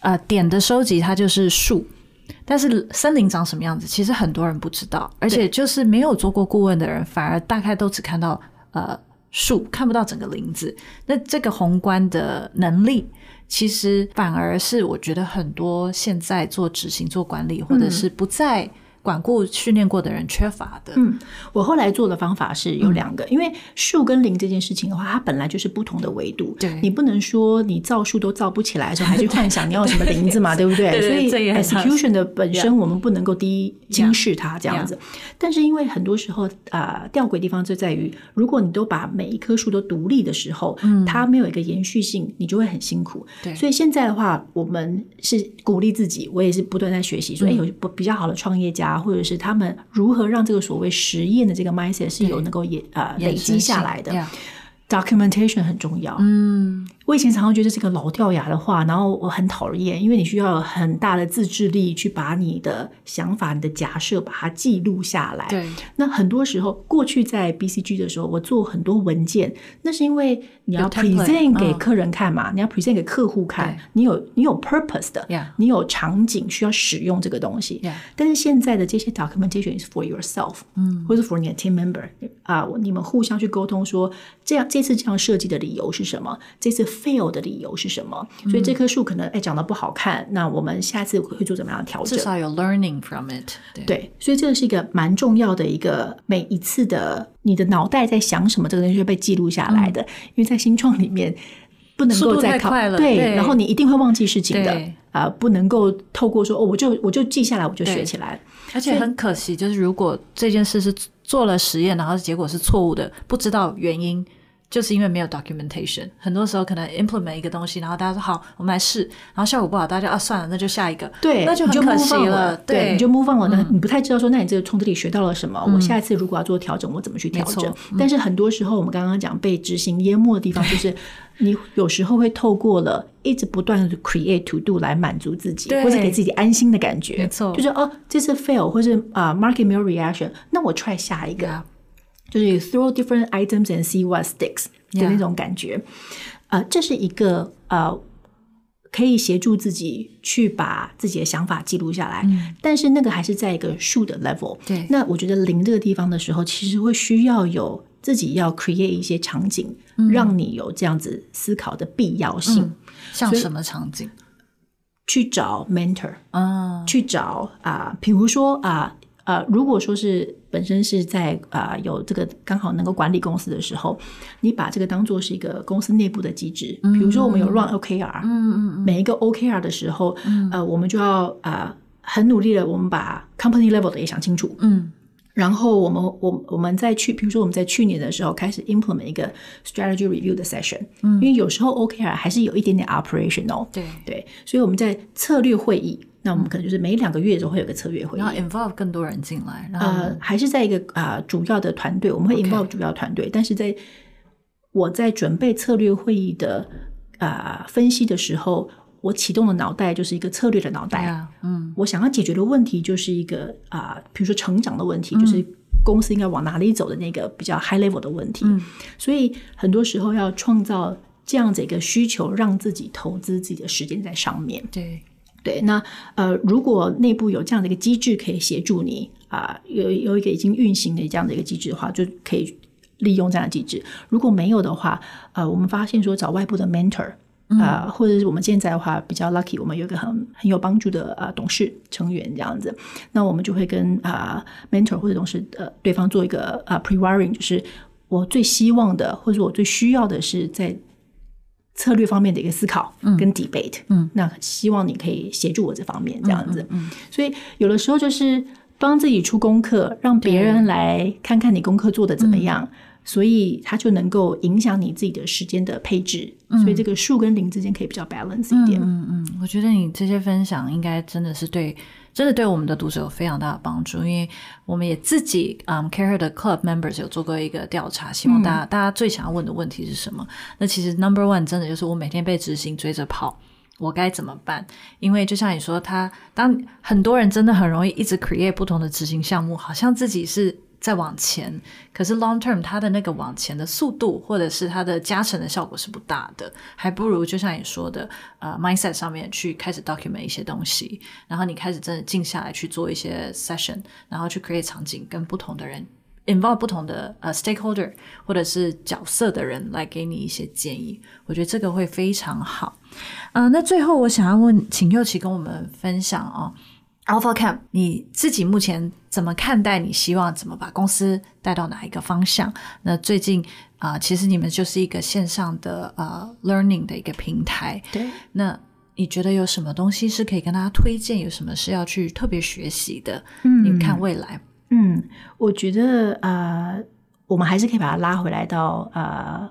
呃，点的收集它就是树，但是森林长什么样子，其实很多人不知道，而且就是没有做过顾问的人，反而大概都只看到呃树，看不到整个林子。那这个宏观的能力。其实反而是我觉得很多现在做执行、做管理，或者是不在。管顾训练过的人缺乏的。嗯，我后来做的方法是有两个，嗯、因为树跟林这件事情的话，它本来就是不同的维度。对，你不能说你造树都造不起来的时候，还去幻想你要什么林子嘛，对，对，对，对不对？所以 execution 的本身我们不能够低轻视它这样子。但是因为很多时候啊、呃，吊诡地方就在于，如果你都把每一棵树都独立的时候，嗯，它没有一个延续性，你就会很辛苦。对，所以现在的话，我们是鼓励自己，我也是不断在学习，说哎，有比较好的创业家。或者是他们如何让这个所谓实验的这个 mindset 是有能够也呃累积下来的。Documentation 很重要。嗯，我以前常常觉得这个老掉牙的话，然后我很讨厌，因为你需要有很大的自制力去把你的想法、你的假设把它记录下来。对，那很多时候过去在 BCG 的时候，我做很多文件，那是因为你要 present 给客人看嘛，你要 present 给客户看，你有你有 purpose 的，你有场景需要使用这个东西。但是现在的这些 documentation is for yourself，嗯，或者 for 你的 team member 啊，你们互相去沟通说这样。这次这样设计的理由是什么？这次 fail 的理由是什么？所以这棵树可能哎长得不好看，那我们下次会做怎么样的调整？至少有 learning from it 对。对，所以这个是一个蛮重要的一个每一次的你的脑袋在想什么，这个东西会被记录下来的。嗯、因为在新创里面不能够再考快了对，对，然后你一定会忘记事情的啊、呃，不能够透过说哦，我就我就记下来，我就学起来。而且很可惜，就是如果这件事是做了实验，然后结果是错误的，不知道原因。就是因为没有 documentation，很多时候可能 implement 一个东西，然后大家说好，我们来试，然后效果不好，大家啊算了，那就下一个，对，那就很可惜了，对，对，你就 move on 了，那你不太知道说，那你这个从这里学到了什么？嗯、我下一次如果要做调整，我怎么去调整？但是很多时候，我们刚刚讲被执行淹没的地方，就是 你有时候会透过了一直不断的 create to do 来满足自己，或者给自己安心的感觉，没错，就是哦，这次 fail 或是啊、uh, market 没有 reaction，那我 try 下一个。就是 throw different items and see what sticks 的那种感觉.呃，这是一个呃，可以协助自己去把自己的想法记录下来，嗯，但是那个还是在一个数的 level。对，那我觉得零这个地方的时候，其实会需要有自己要 create 一些场景，嗯，让你有这样子思考的必要性。嗯，像什么场景？去找 mentor 啊，去找啊，比、呃、如说啊。呃呃，如果说是本身是在啊、呃、有这个刚好能够管理公司的时候，你把这个当做是一个公司内部的机制，比如说我们有 run OKR，嗯。嗯嗯，每一个 OKR 的时候，嗯、呃，我们就要啊、呃、很努力的，我们把 company level 的也想清楚，嗯，然后我们我我们在去，比如说我们在去年的时候开始 implement 一个 strategy review 的 session，嗯，因为有时候 OKR 还是有一点点 operational，对对，所以我们在策略会议。那我们可能就是每两个月都会有个策略会议，然后 involve 更多人进来。呃，还是在一个啊、呃、主要的团队，我们会 involve 主要团队。但是在我在准备策略会议的啊、呃、分析的时候，我启动的脑袋就是一个策略的脑袋。Yeah, 嗯，我想要解决的问题就是一个啊、呃，比如说成长的问题、嗯，就是公司应该往哪里走的那个比较 high level 的问题。嗯，所以很多时候要创造这样子一个需求，让自己投资自己的时间在上面。对。对，那呃，如果内部有这样的一个机制可以协助你啊、呃，有有一个已经运行的这样的一个机制的话，就可以利用这样的机制。如果没有的话，呃，我们发现说找外部的 mentor 啊、呃，或者是我们现在的话比较 lucky，我们有一个很很有帮助的呃董事成员这样子，那我们就会跟啊、呃、mentor 或者董事呃对方做一个啊、呃、pre-wiring，就是我最希望的，或者我最需要的是在。策略方面的一个思考跟 debate，嗯，那希望你可以协助我这方面这样子，嗯，嗯，嗯，所以有的时候就是帮自己出功课，让别人来看看你功课做的怎么样。所以它就能够影响你自己的时间的配置，嗯、所以这个数跟零之间可以比较 balance 一点。嗯嗯，我觉得你这些分享应该真的是对，真的对我们的读者有非常大的帮助，因为我们也自己嗯、um,，CAREhER 的 club members 有做过一个调查，希望大家、嗯、大家最想要问的问题是什么？那其实 number one 真的就是我每天被执行追着跑，我该怎么办？因为就像你说，他当很多人真的很容易一直 create 不同的执行项目，好像自己是。再往前，可是 long term 它的那个往前的速度，或者是它的加成的效果是不大的，还不如就像你说的，呃，mindset 上面去开始 document 一些东西，然后你开始真的静下来去做一些 session，然后去 create 场景，跟不同的人 involve 不同的呃 stakeholder 或者是角色的人来给你一些建议，我觉得这个会非常好。嗯、那最后我想要问，请侑琪跟我们分享哦。Alpha Camp，你自己目前怎么看待？你希望怎么把公司带到哪一个方向？那最近啊、呃，其实你们就是一个线上的呃 learning 的一个平台。对，那你觉得有什么东西是可以跟大家推荐？有什么是要去特别学习的？嗯，你看未来。嗯，我觉得呃，我们还是可以把它拉回来到呃。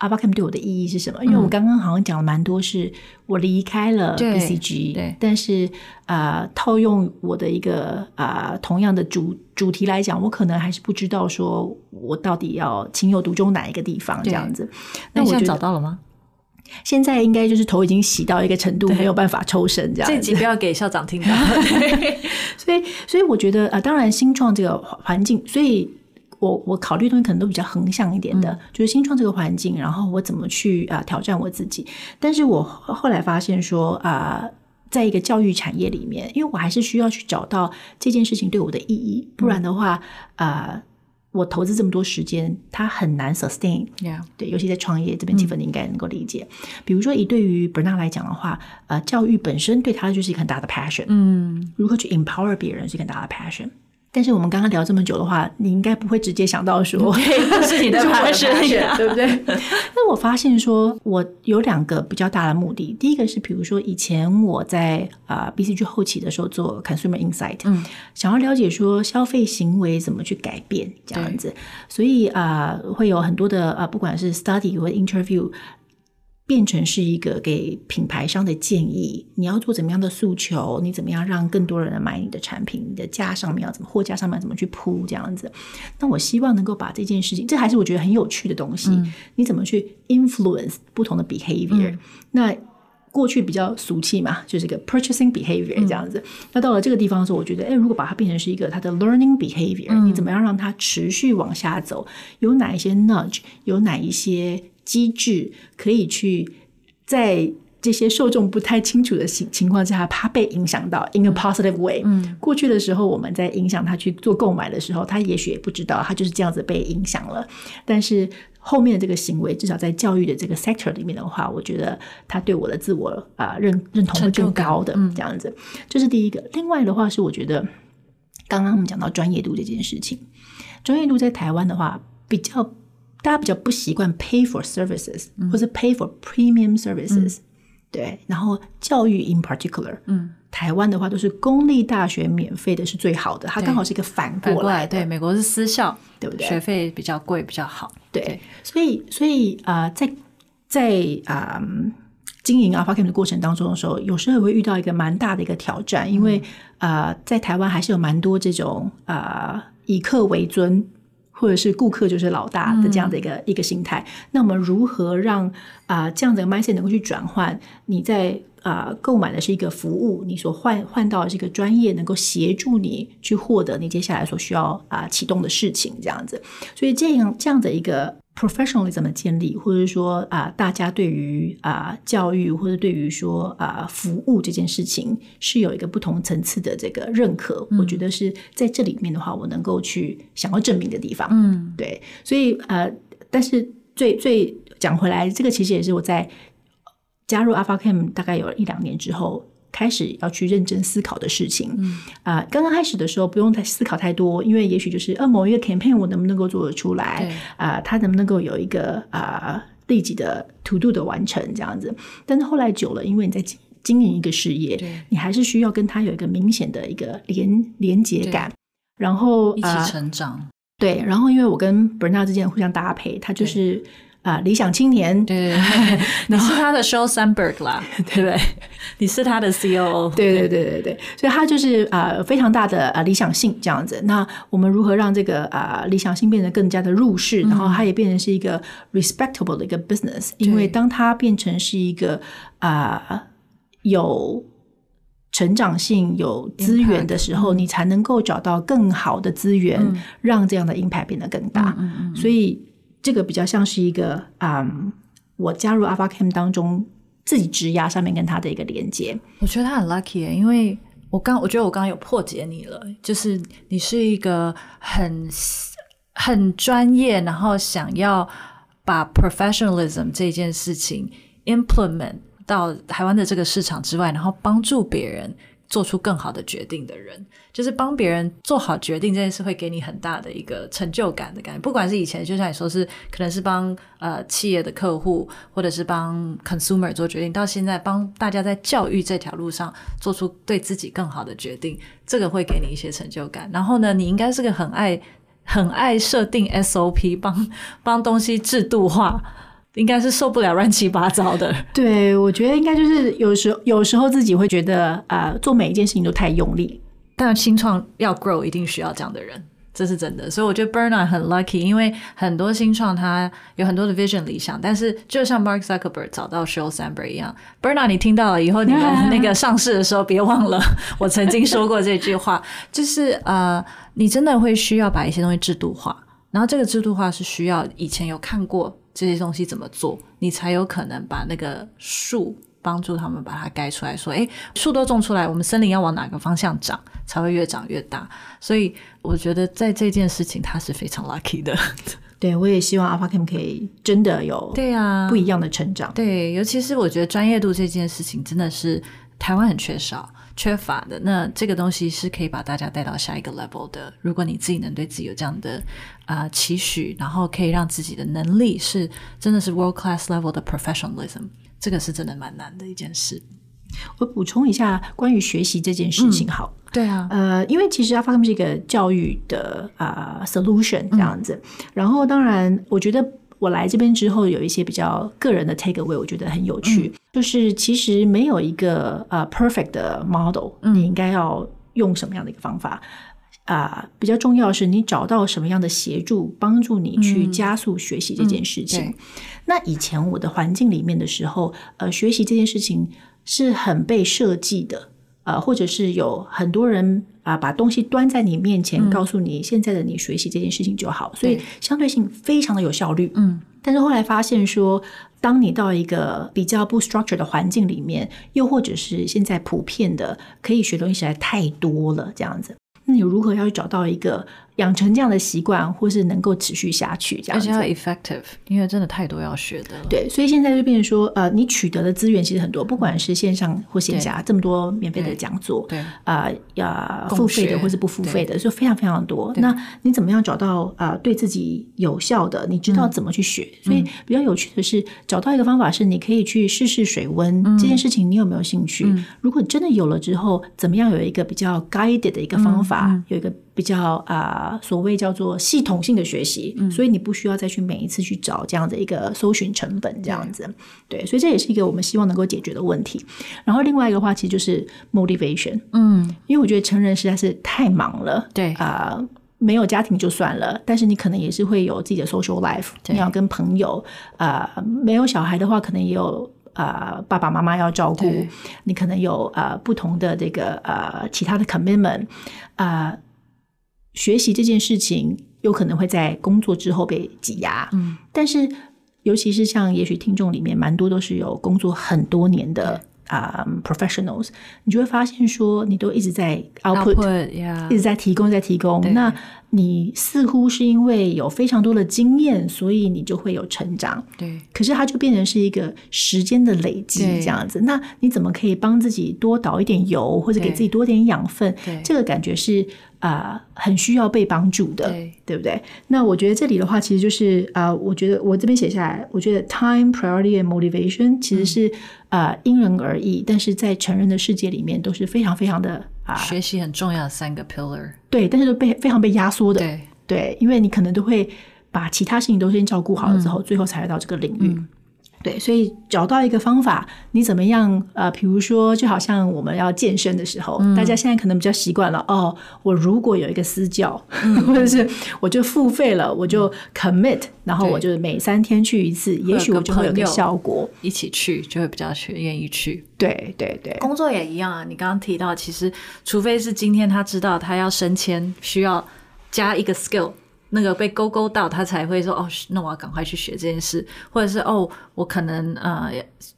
Alpha Camp 对我的意义是什么？因为我刚刚好像讲了蛮多，是我离开了 BCG，对，但是啊、呃，套用我的一个啊、呃、同样的主主题来讲，我可能还是不知道说我到底要情有独钟哪一个地方这样子。那我现在找到了吗？现在应该就是头已经洗到一个程度，没有办法抽身这样子。这集不要给校长听到。所以，所以我觉得啊、呃，当然新创这个环境，所以。我我考虑的东西可能都比较横向一点的，嗯、就是新创这个环境，然后我怎么去啊、呃、挑战我自己。但是我后来发现说啊、呃，在一个教育产业里面，因为我还是需要去找到这件事情对我的意义，不然的话啊、呃，我投资这么多时间，它很难 sustain。对，尤其在创业这边，基本你应该能够理解。嗯、比如说以对于 Bernard 来讲的话，呃，教育本身对他就是一个很大的 passion。嗯，如何去 empower 别人是一个很大的 passion。但是我们刚刚聊这么久的话，你应该不会直接想到说这是你的 passion，对不对？那我发现说，我有两个比较大的目的。第一个是，比如说以前我在啊 BCG 后期的时候做 consumer insight，嗯，想要了解说消费行为怎么去改变这样子，所以啊会有很多的啊不管是 study 或 interview。变成是一个给品牌商的建议，你要做怎么样的诉求？你怎么样让更多人来买你的产品？你的架上面要怎么货架上面怎么去铺这样子？那我希望能够把这件事情，这还是我觉得很有趣的东西。嗯、你怎么去 influence 不同的 behavior？、嗯、那过去比较俗气嘛，就是一个 purchasing behavior 这样子。嗯、那到了这个地方的时候，我觉得，哎，如果把它变成是一个它的 learning behavior，、嗯、你怎么样让它持续往下走？有哪一些 nudge？有哪一些？机制可以去在这些受众不太清楚的情情况下，怕被影响到 in a positive way。嗯，过去的时候我们在影响他去做购买的时候，他也许也不知道他就是这样子被影响了。但是后面的这个行为，至少在教育的这个 sector 里面的话，我觉得他对我的自我啊认认同会更高的这样子。这是第一个。另外的话是，我觉得刚刚我们讲到专业度这件事情，专业度在台湾的话比较。大家比较不习惯 pay for services，、嗯、或者 pay for premium services，、嗯、对。然后教育 in particular，嗯，台湾的话都是公立大学免费的是最好的，它刚好是一个反过来，过来。对，美国是私校，对不对？学费比较贵，比较好。对，对所以所以啊、呃，在在啊、呃、经营 Alpha Camp 的过程当中的时候，有时候也会遇到一个蛮大的一个挑战，因为啊、呃，在台湾还是有蛮多这种啊、呃、以客为尊。或者是顾客就是老大的这样的一个、嗯、一个心态，那我们如何让啊、呃、这样的 mindset 能够去转换？你在啊、呃、购买的是一个服务，你所换换到的是一个专业，能够协助你去获得你接下来所需要啊、呃、启动的事情，这样子。所以这样这样的一个。professionalism 的建立，或者说啊、呃，大家对于啊、呃、教育或者对于说啊、呃、服务这件事情是有一个不同层次的这个认可。嗯、我觉得是在这里面的话，我能够去想要证明的地方。嗯，对。所以呃，但是最最讲回来，这个其实也是我在加入 Alpha Camp 大概有一两年之后。开始要去认真思考的事情，嗯。啊，刚刚开始的时候不用太思考太多，因为也许就是呃某一个 campaign 我能不能够做得出来，啊，它能不能够有一个啊立即的 to do 的完成这样子，但是后来久了，因为你在经营一个事业，你还是需要跟他有一个明显的一个连连接感，然后一起成长。呃对，然后因为我跟 Bernard 之间互相搭配，他就是啊、呃、理想青年，对对对，你是他的 Sheryl Sandberg 啦，对不对？你是他的 COO，对对对对对，所以他就是啊、呃、非常大的啊理想性这样子。那我们如何让这个啊、呃、理想性变得更加的入世，然后它也变成是一个 respectable 的一个 business？、嗯、因为当它变成是一个啊、呃、有。成长性有资源的时候，你才能够找到更好的资源，让这样的 impact 变得更大。所以这个比较像是一个、嗯，我加入 AlphaCam 当中自己职涯上面跟他的一个连接。我觉得他很 lucky，因为我刚我觉得我刚刚有破解你了，就是你是一个很很专业，然后想要把 professionalism 这件事情 implement。到台湾的这个市场之外，然后帮助别人做出更好的决定的人，就是帮别人做好决定这件事，会给你很大的一个成就感的感觉。不管是以前，就像你说是，可能是帮呃企业的客户，或者是帮 consumer 做决定，到现在帮大家在教育这条路上做出对自己更好的决定，这个会给你一些成就感。然后呢，你应该是个很爱很爱设定 SOP，帮帮东西制度化。应该是受不了乱七八糟的。对，我觉得应该就是有时候，有时候自己会觉得啊、呃，做每一件事情都太用力。但新创要 grow，一定需要这样的人，这是真的。所以我觉得 Bernard 很 lucky，因为很多新创他有很多的 vision 理想，但是就像 Mark Zuckerberg 找到 Sheryl Sandberg 一样，Bernard 你听到了以后，你们那个上市的时候别忘了 我曾经说过这句话，就是呃，你真的会需要把一些东西制度化，然后这个制度化是需要以前有看过。这些东西怎么做，你才有可能把那个树帮助他们把它盖出来？说，诶，树都种出来，我们森林要往哪个方向长，才会越长越大？所以我觉得在这件事情，他是非常 lucky 的。对，我也希望 AlphaCam 可以真的有对啊不一样的成长。对，对，尤其是我觉得专业度这件事情真的是台湾很缺少。缺乏的，那这个东西是可以把大家带到下一个 level 的。如果你自己能对自己有这样的啊、呃、期许，然后可以让自己的能力是真的是 world class level 的 professionalism，这个是真的蛮难的一件事。我补充一下关于学习这件事情，好、嗯，对啊，呃，因为其实 AlphaCam 是一个教育的啊、呃、solution 这样子，嗯、然后当然我觉得。我来这边之后，有一些比较个人的 take away，我觉得很有趣。嗯、就是其实没有一个呃 perfect 的 model，你应该要用什么样的一个方法啊、呃？比较重要的是你找到什么样的协助，帮助你去加速学习这件事情。那以前我的环境里面的时候，呃，学习这件事情是很被设计的。呃，或者是有很多人啊、呃，把东西端在你面前，告诉你现在的你学习这件事情就好，嗯、所以相对性非常的有效率。嗯，但是后来发现说，当你到一个比较不 structure 的环境里面，又或者是现在普遍的可以学东西实在太多了，这样子，那你如何要去找到一个？养成这样的习惯，或是能够持续下去，这样子。而且要 effective，因为真的太多要学的了。对，所以现在就变成说，呃，你取得的资源其实很多，不管是线上或线下，这么多免费的讲座，对，啊，要付费的或是不付费的，就非常非常多。那你怎么样找到啊，对自己有效的？你知道怎么去学？所以比较有趣的是，找到一个方法是，你可以去试试水温这件事情，你有没有兴趣？如果真的有了之后，怎么样有一个比较 guided 的一个方法，有一个。比较啊、呃，所谓叫做系统性的学习，嗯、所以你不需要再去每一次去找这样的一个搜寻成本，这样子，对，对，所以这也是一个我们希望能够解决的问题。然后另外一个话，其实就是 motivation，嗯，因为我觉得成人实在是太忙了，对。啊、呃，没有家庭就算了，但是你可能也是会有自己的 social life，你要跟朋友啊、呃，没有小孩的话，可能也有啊、呃，爸爸妈妈要照顾，你可能有啊、呃、不同的这个呃其他的 commitment 啊、呃。学习这件事情有可能会在工作之后被挤压，嗯，但是尤其是像也许听众里面蛮多都是有工作很多年的啊、嗯 um, professionals，你就会发现说你都一直在 output. 一直在提供，在提供，那你似乎是因为有非常多的经验，所以你就会有成长，对，可是它就变成是一个时间的累积这样子，那你怎么可以帮自己多倒一点油，或者给自己多点养分？对。这个感觉是。啊、呃，很需要被帮助的，对，对不对？那我觉得这里的话，其实就是啊、呃，我觉得我这边写下来，我觉得 time priority and motivation 其实是啊、嗯。呃、因人而异，但是在成人的世界里面都是非常非常的啊，呃、学习很重要的三个 pillar，对，但是都被非常被压缩的，对，对，因为你可能都会把其他事情都先照顾好了之后，嗯、最后才来到这个领域。嗯对，所以找到一个方法，你怎么样？呃，比如说，就好像我们要健身的时候，嗯、大家现在可能比较习惯了。哦，我如果有一个私教，嗯、或者是我就付费了，我就 commit，、嗯、然后我就每三天去一次，也许我就会有个效果。一起去就会比较去愿意去。对对对，工作也一样啊。你刚刚提到，其实除非是今天他知道他要升迁，需要加一个 skill。那个被勾勾到，他才会说哦，那我要赶快去学这件事，或者是哦，我可能呃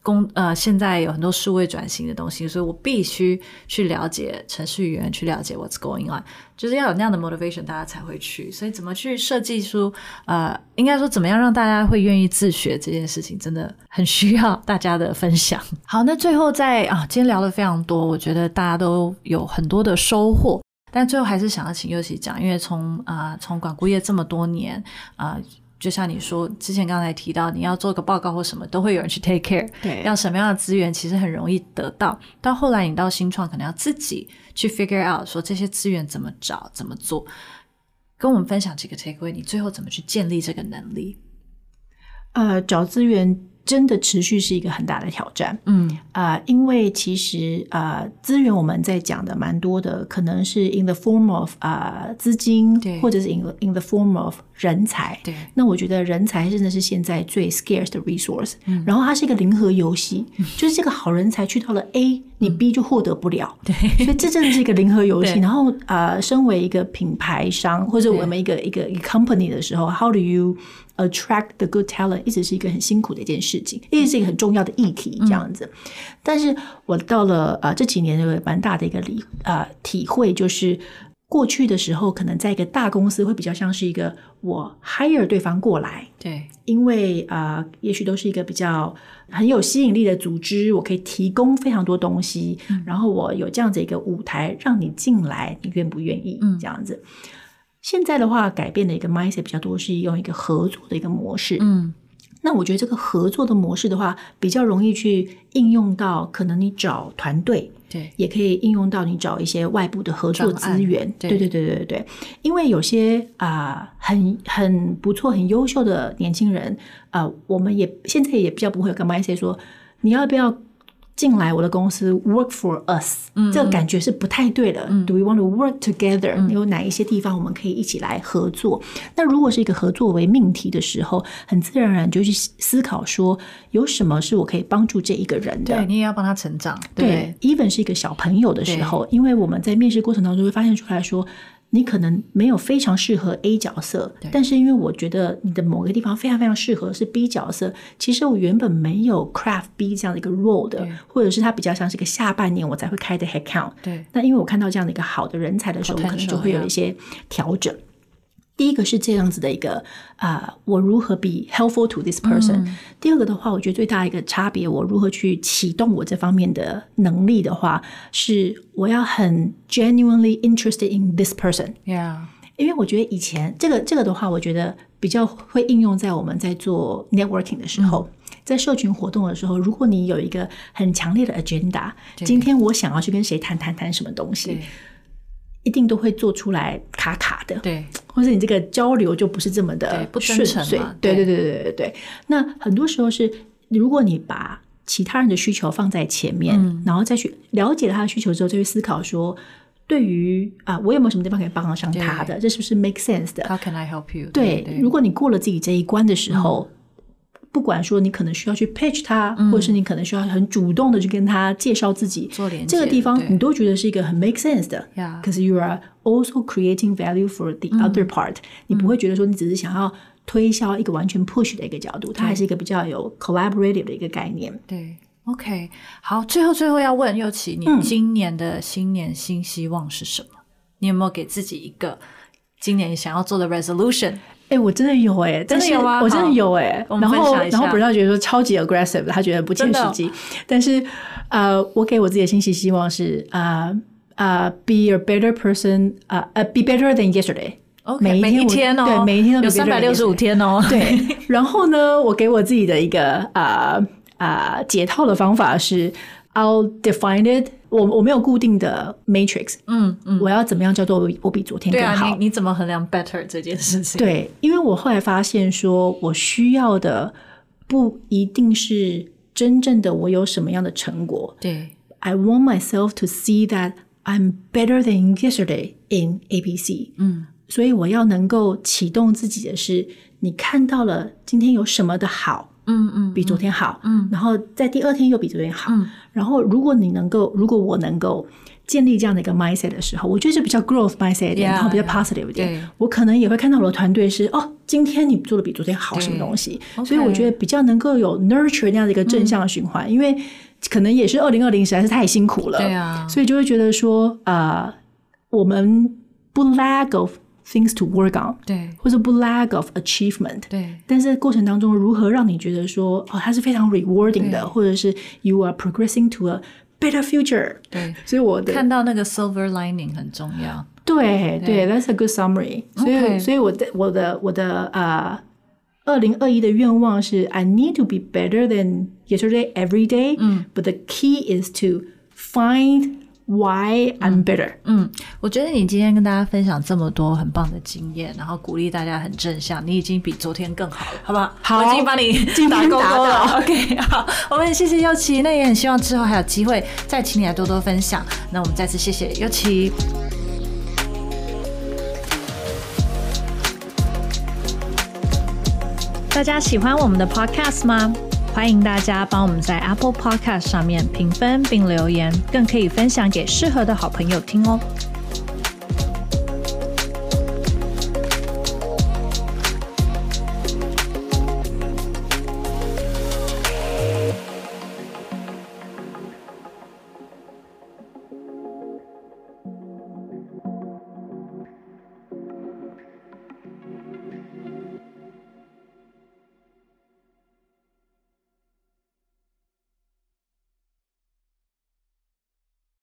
工呃现在有很多数位转型的东西，所以我必须去了解程序员，去了解 what's going on，就是要有那样的 motivation，大家才会去。所以怎么去设计出呃，应该说怎么样让大家会愿意自学这件事情，真的很需要大家的分享。好，那最后在啊，今天聊了非常多，我觉得大家都有很多的收获。但最后还是想要请佑琪讲，因为从啊从管顾业这么多年啊、呃，就像你说之前刚才提到，你要做个报告或什么，都会有人去 take care。对，要什么样的资源，其实很容易得到。到后来你到新创，可能要自己去 figure out，说这些资源怎么找，怎么做。跟我们分享几个 take away，你最后怎么去建立这个能力？呃，找资源。真的持续是一个很大的挑战，嗯。啊、呃，因为其实啊、呃，资源我们在讲的蛮多的，可能是 in the form of 啊、呃、资金，对，或者是 in in the form of 人才，对。那我觉得人才真的是现在最 scarce 的 resource，嗯，然后它是一个零和游戏，嗯、就是这个好人才去到了 A，、嗯、你 B 就获得不了，对。所以这真的是一个零和游戏。然后啊、呃，身为一个品牌商或者我们一个一个一个 company 的时候，how do you attract the good talent 一直是一个很辛苦的一件事情，一直是一个很重要的议题，这样子。嗯、但是我到了呃这几年有蛮大的一个理呃体会，就是过去的时候，可能在一个大公司会比较像是一个我 hire 对方过来，对，因为啊、呃，也许都是一个比较很有吸引力的组织，我可以提供非常多东西，嗯、然后我有这样子一个舞台让你进来，你愿不愿意？嗯，这样子。现在的话，改变的一个 mindset 比较多，是用一个合作的一个模式。嗯，那我觉得这个合作的模式的话，比较容易去应用到，可能你找团队，对，也可以应用到你找一些外部的合作资源。对，对，对，对，对，对。因为有些啊、呃，很很不错、很优秀的年轻人啊、呃，我们也现在也比较不会有个 mindset 说，你要不要？进来我的公司 work for us，嗯，这个感觉是不太对的。嗯，Do we want to work together？嗯，有哪一些地方我们可以一起来合作？那如果是一个合作为命题的时候，很自然而然就去思考说，有什么是我可以帮助这一个人的？对，你也要帮他成长。对，对，even 是一个小朋友的时候，因为我们在面试过程当中会发现出来说。你可能没有非常适合 A 角色，但是因为我觉得你的某个地方非常非常适合是 B 角色，其实我原本没有 craft B 这样的一个 role 的，或者是它比较像是一个下半年我才会开的 headcount。对，那因为我看到这样的一个好的人才的时候，我可能就会有一些调整。第一个是这样子的一个啊、呃，我如何 be helpful to this person？、嗯、第二个的话，我觉得最大的一个差别，我如何去启动我这方面的能力的话，是我要很 genuinely interested in this person。Yeah，因为我觉得以前这个这个的话，我觉得比较会应用在我们在做 networking 的时候，嗯、在社群活动的时候，如果你有一个很强烈的 agenda，今天我想要去跟谁谈谈谈什么东西。一定都会做出来卡卡的，对，或者你这个交流就不是这么的顺遂，对对对对对对。那很多时候是，如果你把其他人的需求放在前面，嗯、然后再去了解了他的需求之后，再去思考说，对于啊，我有没有什么地方可以帮得上他的？这是不是 make sense 的？How can I help you？对，对，如果你过了自己这一关的时候。嗯不管说你可能需要去 pitch 他，嗯、或者是你可能需要很主动的去跟他介绍自己，做连接，这个地方你都觉得是一个很 make sense 的。Yeah. Because you are also creating value for the other part，、嗯、你不会觉得说你只是想要推销一个完全 push 的一个角度，它还是一个比较有 collaborative 的一个概念。对，OK，好，最后最后要问佑琪，你今年的新年新希望是什么？嗯、你有没有给自己一个今年想要做的 resolution？哎、欸，我真的有哎、欸，真的有吗？我真的有哎、欸，然后然后不是他觉得说超级 aggressive，他觉得不切实际。但是呃，我给我自己的信息希望是呃，呃、uh,，be a better person，呃呃，be better than yesterday。OK，每一天，每一天哦，对，每一天都有三百六十五天哦。对，然后呢，我给我自己的一个啊啊、uh, uh, 解套的方法是，I'll define it 我。我我没有固定的 matrix，嗯嗯，我要怎么样叫做我比昨天更好？你你怎么衡量 better 这件事情？对，因为我后来发现说，我需要的不一定是真正的我有什么样的成果。对，I want myself to see that I'm better than yesterday in ABC。嗯。所以我要能够启动自己的是，你看到了今天有什么的好，嗯嗯，比昨天好，嗯，然后在第二天又比昨天好，嗯，然后如果你能够，如果我能够建立这样的一个 mindset 的时候，我觉得是比较 growth mindset 一点，然后比较 positive 一点，我可能也会看到我的团队是哦，今天你做的比昨天好什么东西，所以我觉得比较能够有 nurture 那样的一个正向的循环，因为可能也是二零二零实在是太辛苦了，对啊，所以就会觉得说，呃，我们不 lack of things to work on，对，或者不 lack of achievement，对。但是在过程当中，如何让你觉得说哦，它是非常 rewarding 的，或者是 you are progressing to a better future？对，所以我的看到那个 silver lining 很重要。对对，that's a good summary。所以所以我的我的我的呃。二零二一的愿望是 I need to be better than yesterday every day. But the key is to find Why I'm better？嗯，我觉得你今天跟大家分享这么多很棒的经验，然后鼓励大家很正向，你已经比昨天更好了，好不好？好，我已经帮你打勾勾了。OK，好，我们谢谢优琪，那也很希望之后还有机会再请你来多多分享。那我们再次谢谢优琪。大家喜欢我们的 Podcast 吗？欢迎大家帮我们在 Apple Podcast 上面评分并留言，更可以分享给适合的好朋友听哦。